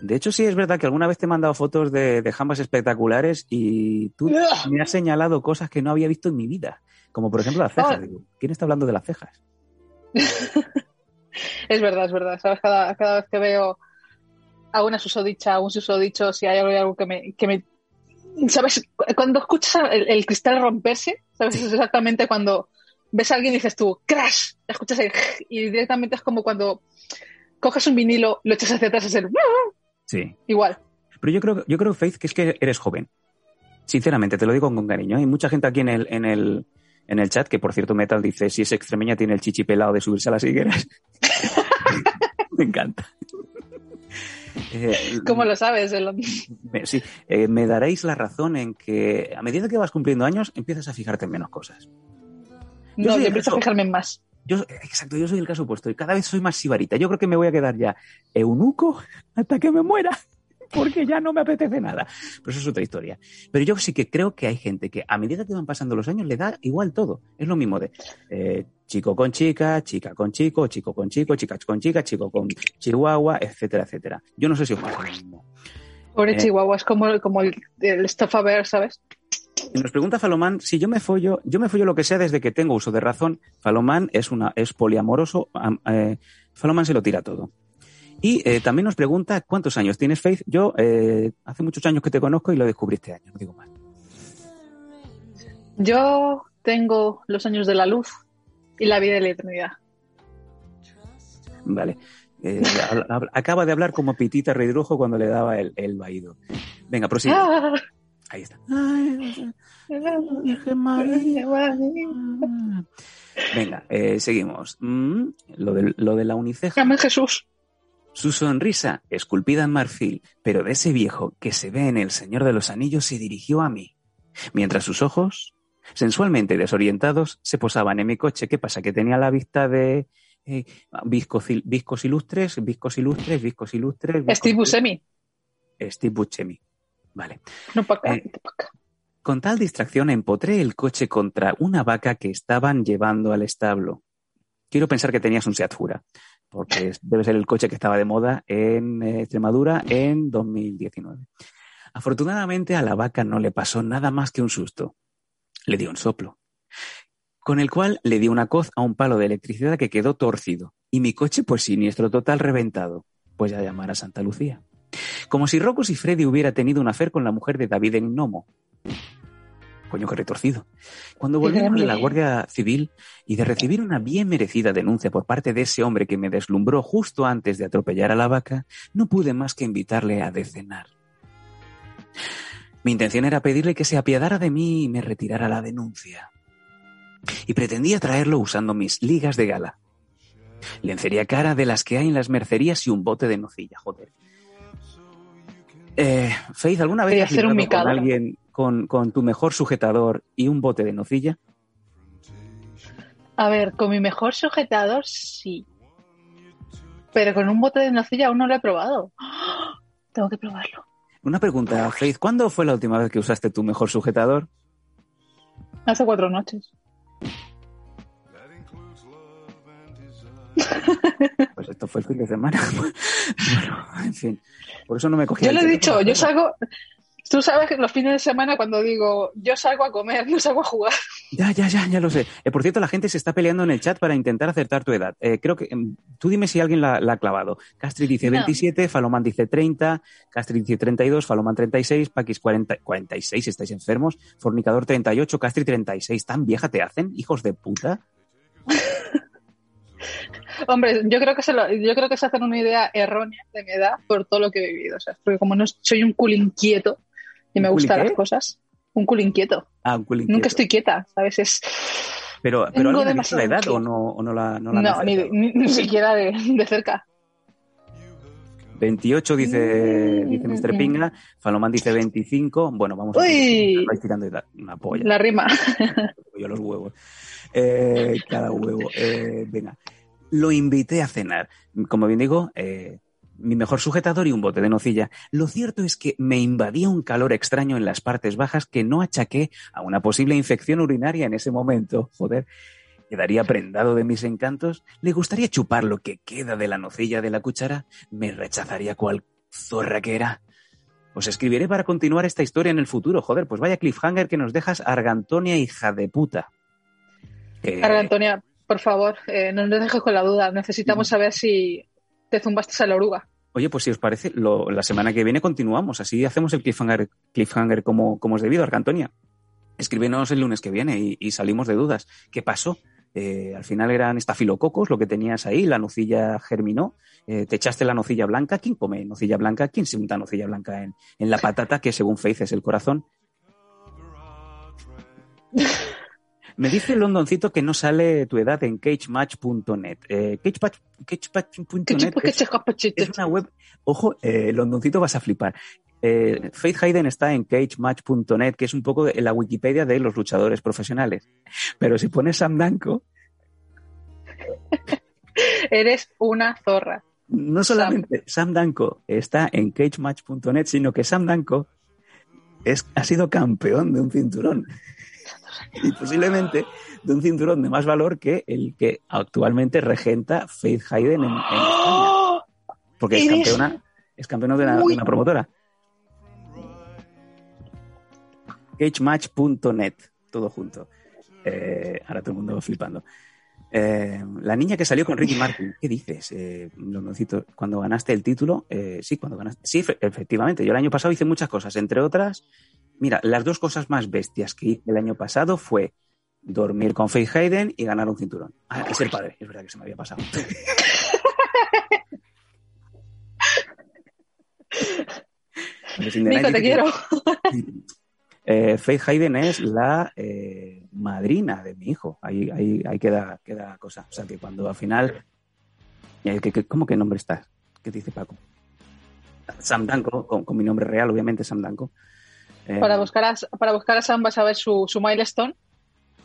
De hecho, sí es verdad que alguna vez te he mandado fotos de, de jambas espectaculares y tú me has señalado cosas que no había visto en mi vida. Como por ejemplo las cejas. Oh. Digo, ¿Quién está hablando de las cejas? es verdad, es verdad. ¿Sabes? Cada, cada vez que veo a una susodicha, a un susodicho, si hay algo, algo que, me, que me. ¿Sabes? Cuando escuchas el, el cristal romperse, ¿sabes? Es exactamente cuando ves a alguien y dices tú, crash, escuchas el y directamente es como cuando coges un vinilo, lo echas hacia atrás es el... Sí. Igual. Pero yo creo, yo creo, Faith, que es que eres joven. Sinceramente, te lo digo con cariño. Hay mucha gente aquí en el, en el, en el chat, que por cierto Metal dice, si es extremeña tiene el chichi pelado de subirse a las higueras. Me encanta. Eh, ¿Cómo lo sabes? Me, sí, eh, me daréis la razón en que a medida que vas cumpliendo años empiezas a fijarte en menos cosas. Yo no, yo empiezo a fijarme en más. Yo, exacto, yo soy el caso opuesto y cada vez soy más sibarita. Yo creo que me voy a quedar ya eunuco hasta que me muera, porque ya no me apetece nada. Pero eso es otra historia. Pero yo sí que creo que hay gente que a medida que van pasando los años le da igual todo. Es lo mismo de eh, chico con chica, chica con chico, chico con chico, chica con chica, chico con chihuahua, etcétera, etcétera. Yo no sé si os pasa lo mismo. Pobre eh, chihuahua, es como, como el, el ver, ¿sabes? Nos pregunta Falomán si yo me follo, yo me follo lo que sea desde que tengo uso de razón. Falomán es una, es poliamoroso, eh, Falomán se lo tira todo. Y eh, también nos pregunta cuántos años tienes, Faith. Yo eh, hace muchos años que te conozco y lo descubrí este año, no digo más. Yo tengo los años de la luz y la vida y la eternidad. Vale. Eh, acaba de hablar como Pitita Redrujo cuando le daba el, el vaído. Venga, prosigue. Ah. Ahí está. Venga, eh, seguimos. Mm, lo, de, lo de la uniceja. Llame Jesús. Su sonrisa, esculpida en marfil, pero de ese viejo que se ve en El Señor de los Anillos, se dirigió a mí, mientras sus ojos, sensualmente desorientados, se posaban en mi coche. ¿Qué pasa? Que tenía la vista de eh, viscos, il- viscos ilustres, viscos ilustres, viscos ilustres. viscos Steve. Buscemi. Steve Buscemi. Vale. No para acá, Eh, acá. Con tal distracción empotré el coche contra una vaca que estaban llevando al establo. Quiero pensar que tenías un Seat Fura, porque debe ser el coche que estaba de moda en eh, Extremadura en 2019. Afortunadamente a la vaca no le pasó nada más que un susto. Le dio un soplo, con el cual le dio una coz a un palo de electricidad que quedó torcido. Y mi coche, pues siniestro total, reventado. Pues ya llamar a Santa Lucía. Como si Rocos y Freddy hubiera tenido un afer con la mujer de David en Nomo. Coño, que retorcido. Cuando volvimos de la Guardia Civil y de recibir una bien merecida denuncia por parte de ese hombre que me deslumbró justo antes de atropellar a la vaca, no pude más que invitarle a decenar. Mi intención era pedirle que se apiadara de mí y me retirara la denuncia. Y pretendía traerlo usando mis ligas de gala. Lencería cara de las que hay en las mercerías y un bote de nocilla, joder. Eh, Faith, ¿alguna vez Quería has hacer un ligado con alguien con, con tu mejor sujetador y un bote de nocilla? A ver, con mi mejor sujetador sí. Pero con un bote de nocilla aún no lo he probado. Tengo que probarlo. Una pregunta, Faith, ¿cuándo fue la última vez que usaste tu mejor sujetador? Hace cuatro noches. Pues esto fue el fin de semana. bueno, en fin. Por eso no me cogí Yo lo he dicho, yo salgo. Tú sabes que los fines de semana cuando digo yo salgo a comer, no salgo a jugar. Ya, ya, ya, ya lo sé. Eh, por cierto, la gente se está peleando en el chat para intentar acertar tu edad. Eh, creo que. em, tú dime si alguien la, la ha clavado. Castri dice No. 27, Faloman dice 30, Castri dice 32, Faloman 36, Paquis 40, 46, estáis enfermos, Fornicador 38, Castri 36. ¿Tan vieja te hacen, hijos de puta? Hombre, yo creo que se lo- yo creo que se hacen una idea errónea de mi edad por todo lo que he vivido. O sea, porque como no soy un culo inquieto y me ¿Un gustan las cosas, un culo inquieto. Ah, un culín Nunca quieto. estoy quieta, ¿sabes? Es, Pero, pero ¿alguien dicho la edad demasiado o no, o no la, no la han no, ni, acertado? ni- ni siquiera de, de cerca. 28 dice, Mm, dice Mr. mm. Pinga, Faloman dice 25. Bueno, vamos a Uy. vais tirando una polla. La rima. Yo los huevos. Eh, cada huevo. Eh, venga. Lo invité a cenar. Como bien digo, eh, mi mejor sujetador y un bote de nocilla. Lo cierto es que me invadía un calor extraño en las partes bajas que no achaqué a una posible infección urinaria en ese momento. Joder. ¿Quedaría prendado de mis encantos? ¿Le gustaría chupar lo que queda de la nocilla de la cuchara? ¿Me rechazaría cual zorra que era? Os escribiré para continuar esta historia en el futuro. Joder, pues vaya cliffhanger que nos dejas, Argantonia, hija de puta. Eh, Ahora, Antonia, por favor, eh, no nos dejes con la duda. Necesitamos saber si te zumbaste a la oruga. Oye, pues si os parece, lo- la semana que viene continuamos. Así hacemos el cliffhanger, cliffhanger como, como es debido, Argantonia. Escríbenos el lunes que viene y, y salimos de dudas. ¿Qué pasó? Eh, al final eran estafilococos lo que tenías ahí, la nocilla germinó, eh, te echaste la nocilla blanca, ¿quién come nocilla blanca? ¿Quién se unta nocilla blanca en, en la patata, que según Faith es el corazón? Me dice el Londoncito que no sale tu edad en cagematch.net. Eh, cagematch- ¿Qué cagematch.net es- una web, ojo, eh, Londoncito vas a flipar. Eh, Faith Hayden está en cagematch.net, que es un poco la Wikipedia de los luchadores profesionales. Pero si pones Sam Danko, Eres una zorra. no solamente Sam, Danko está en cagematch.net, sino que Sam Danko es, ha sido campeón de un cinturón. Y posiblemente de un cinturón de más valor que el que actualmente regenta Faith Hayden en, en España. Porque es campeona, es campeona de una, de muy- una promotora. Cagematch.net, todo junto. Eh, ahora todo el mundo flipando. Eh, la niña que salió con Ricky Martin, ¿qué dices, eh, Londoncito? Cuando ganaste el título, eh, sí, cuando ganaste. Sí, efe- efectivamente. Yo el año pasado hice muchas cosas, entre otras, mira, las dos cosas más bestias que hice el año pasado fue dormir con Faith Hayden y ganar un cinturón. Ah, y ser padre, es verdad que se me había pasado. Nico, te quiero. Eh, Faith Hayden es la eh, madrina de mi hijo. Ahí, ahí, ahí queda, queda cosa. O sea que cuando al final. eh, ¿Cómo que nombre estás? ¿Qué te dice Paco? Sam Danko, con, con mi nombre real, obviamente, Sam Danko. Eh, Para buscar a, para buscar a Sam vas a ver su, su milestone.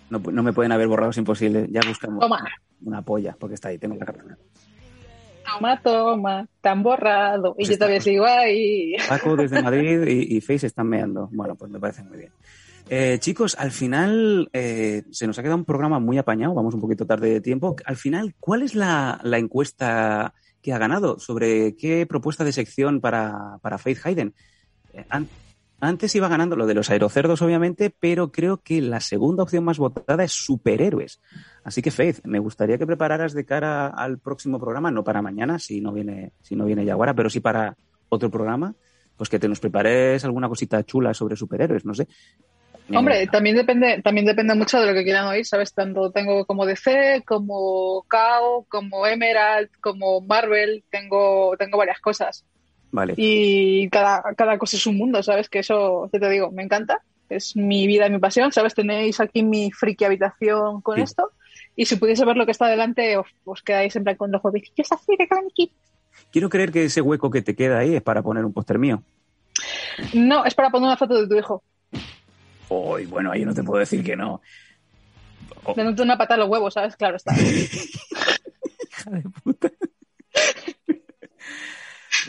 no, no me pueden haber borrado, es imposible. Ya buscamos Toma. una polla, porque está ahí, tengo la carpeta. Toma, toma, tan borrado. Y Pues yo todavía sigo ahí. Paco desde Madrid y, y Face están meando. Bueno, pues me parece muy bien. Eh, chicos, al final eh, se nos ha quedado un programa muy apañado, vamos un poquito tarde de tiempo. Al final, ¿cuál es la, la encuesta que ha ganado? ¿Sobre qué propuesta de sección para, para Faith Hayden? Eh, antes iba ganando lo de los aerocerdos, obviamente, pero creo que la segunda opción más votada es superhéroes. Así que, Faith, me gustaría que prepararas de cara al próximo programa, no para mañana, si no viene, si no viene Yaguara, pero sí para otro programa, pues que te nos prepares alguna cosita chula sobre superhéroes, no sé. Hombre, también depende, también depende mucho de lo que quieran oír, ¿sabes? Tanto tengo como DC, como KO, como Emerald, como Marvel, tengo, tengo varias cosas. Vale. Y cada, cada cosa es un mundo, ¿sabes? Que eso, ya te digo, me encanta. Es mi vida y mi pasión, ¿sabes? Tenéis aquí mi friki habitación con Sí. esto. Y si pudiese ver lo que está delante, os, os quedáis en plan con los huevecillos así de tranqui. Quiero creer que ese hueco que te queda ahí es para poner un póster mío. No, es para poner una foto de tu hijo. Uy, bueno, ahí no te puedo decir que no. Oh. Dándote una patada a los huevos, ¿sabes? Claro está. Hija de puta.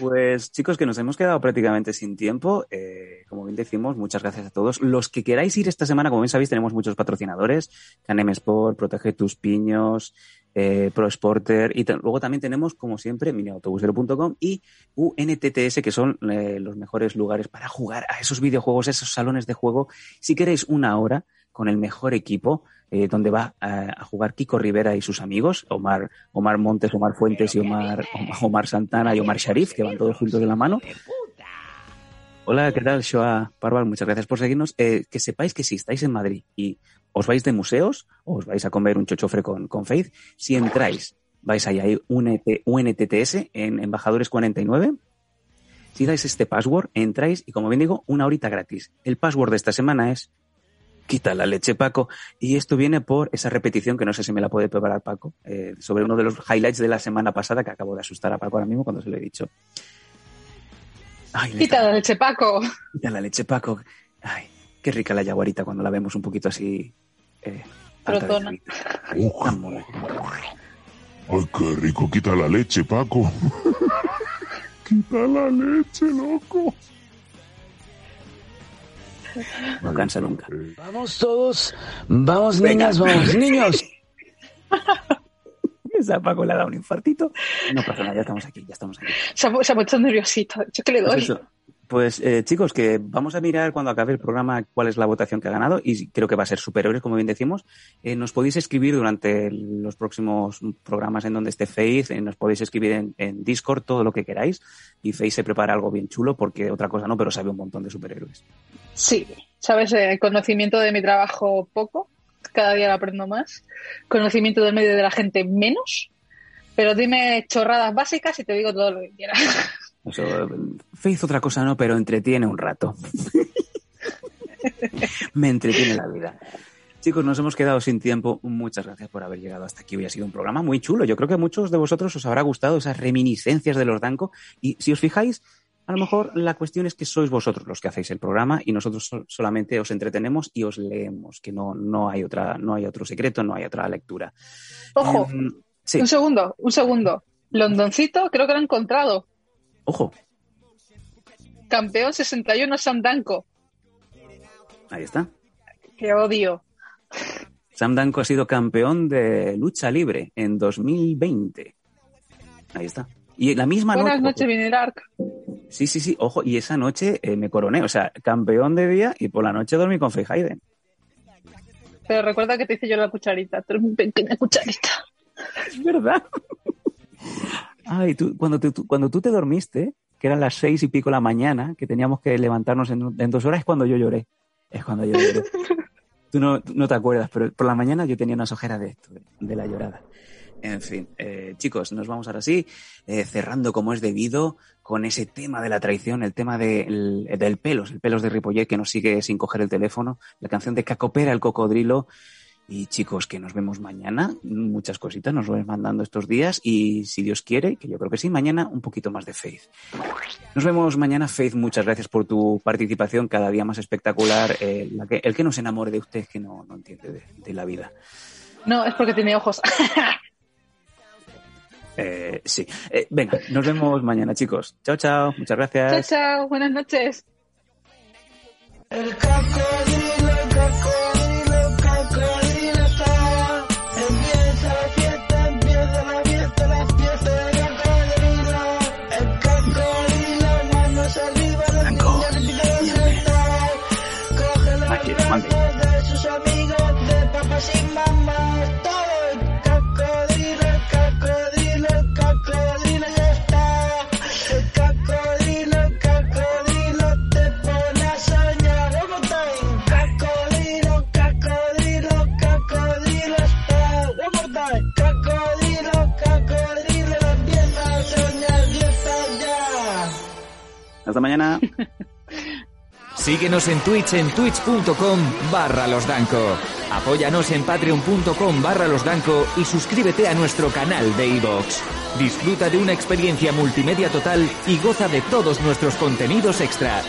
Pues chicos, que nos hemos quedado prácticamente sin tiempo. Eh, como bien decimos, muchas gracias a todos. Los que queráis ir esta semana, como bien sabéis, tenemos muchos patrocinadores. Canem Sport, Protege tus piños, eh, Pro Sporter. Y luego también tenemos, como siempre, miniautobusero.com y UNTTS, que son eh, los mejores lugares para jugar a esos videojuegos, esos salones de juego. Si queréis una hora con el mejor equipo, eh, donde va a, jugar Kiko Rivera y sus amigos, Omar, Omar Montes, Omar Fuentes y Omar, Omar Santana y Omar Sharif, que van todos juntos de la mano. Hola, ¿qué tal, Shoa Parval? Muchas gracias por seguirnos. Eh, que sepáis que si estáis en Madrid y os vais de museos o os vais a comer un chochofre con, con Faith, si entráis, vais ahí, ahí UNT, UNTTS en Embajadores 49, si dais este password, entráis y como bien digo, una horita gratis. El password de esta semana es quita la leche Paco y esto viene por esa repetición que no sé si me la puede preparar Paco eh, sobre uno de los highlights de la semana pasada que acabo de asustar a Paco ahora mismo cuando se lo he dicho. Ay, Quita está- la leche, Paco. Quita la leche Paco. Ay, qué rica la yaguarita cuando la vemos un poquito así. Eh, Protona. ay, qué rico. Quita la leche, Paco. Quita la leche, loco. No cansa nunca. Vamos todos, vamos Venga. niñas, vamos niños. Esa Paco le ha dado un infartito. No pasa nada, ya estamos aquí, ya estamos aquí. Se ha, se ha puesto nerviosito. Yo que le Pues doy. eso. Pues eh, chicos, que vamos a mirar cuando acabe el programa cuál es la votación que ha ganado y creo que va a ser superiores, como bien decimos. Eh, nos podéis escribir durante los próximos programas en donde esté Faith, eh, nos podéis escribir en, en Discord todo lo que queráis y Faith se prepara algo bien chulo porque otra cosa no, pero sabe un montón de superhéroes. Sí, sabes, Eh, conocimiento de mi trabajo poco, cada día lo aprendo más. Conocimiento del medio de la gente menos, pero dime chorradas básicas y te digo todo lo que quieras. Eso, eh, Faith otra cosa no, pero entretiene un rato. Me entretiene la vida. Chicos, nos hemos quedado sin tiempo. Muchas gracias por haber llegado hasta aquí. Hoy ha sido un programa muy chulo. Yo creo que a muchos de vosotros os habrá gustado esas reminiscencias de los Danco. Y si os fijáis, a lo mejor la cuestión es que sois vosotros los que hacéis el programa y nosotros sol- solamente os entretenemos y os leemos, que no, no hay otra, no hay otro secreto, no hay otra lectura. Ojo, Em, sí, un segundo, un segundo. Londoncito, creo que lo he encontrado. Ojo, Campeón 61 Sandanco. ahí está. Que odio. Sam Danko ha sido campeón de lucha libre en 2020. Ahí está. Y la misma Buenas noche. noches, Vinirark. Sí, sí, sí. Ojo, y esa noche eh, me coroné. O sea, campeón de día y por la noche dormí con Faye Hayden. Pero recuerda que te hice yo la cucharita. Tú eres mi pequeña cucharita. Es verdad. Ay, tú, cuando, te- tú, cuando tú te dormiste, que eran las seis y pico de la mañana, que teníamos que levantarnos en, en dos horas, es cuando yo lloré. Es cuando yo lloré. tú no, no te acuerdas, pero por la mañana yo tenía unas ojeras de esto, de, de la llorada. En fin, eh, chicos, nos vamos ahora sí, eh, cerrando como es debido con ese tema de la traición, el tema de- el- del pelos, el pelos de Ripollet que nos sigue sin coger el teléfono, la canción de Cacopera, el cocodrilo. Y chicos, que nos vemos mañana. Muchas cositas nos vais mandando estos días. Y si Dios quiere, que yo creo que sí, mañana un poquito más de Faith. Nos vemos mañana, Faith. Muchas gracias por tu participación, cada día más espectacular. Eh, la que- el que no se enamore de usted es que no, no entiende de, de la vida. No, es porque tiene ojos. Eh, sí. Eh, venga, nos vemos mañana, chicos. Chao, chao. Muchas chao, gracias. chao. Buenas noches. El Hasta mañana. Síguenos en Twitch en twitch.com barra losdanco. Apóyanos en patreon.com barra losdanco y suscríbete a nuestro canal de iVoox. Disfruta de una experiencia multimedia total y goza de todos nuestros contenidos extra.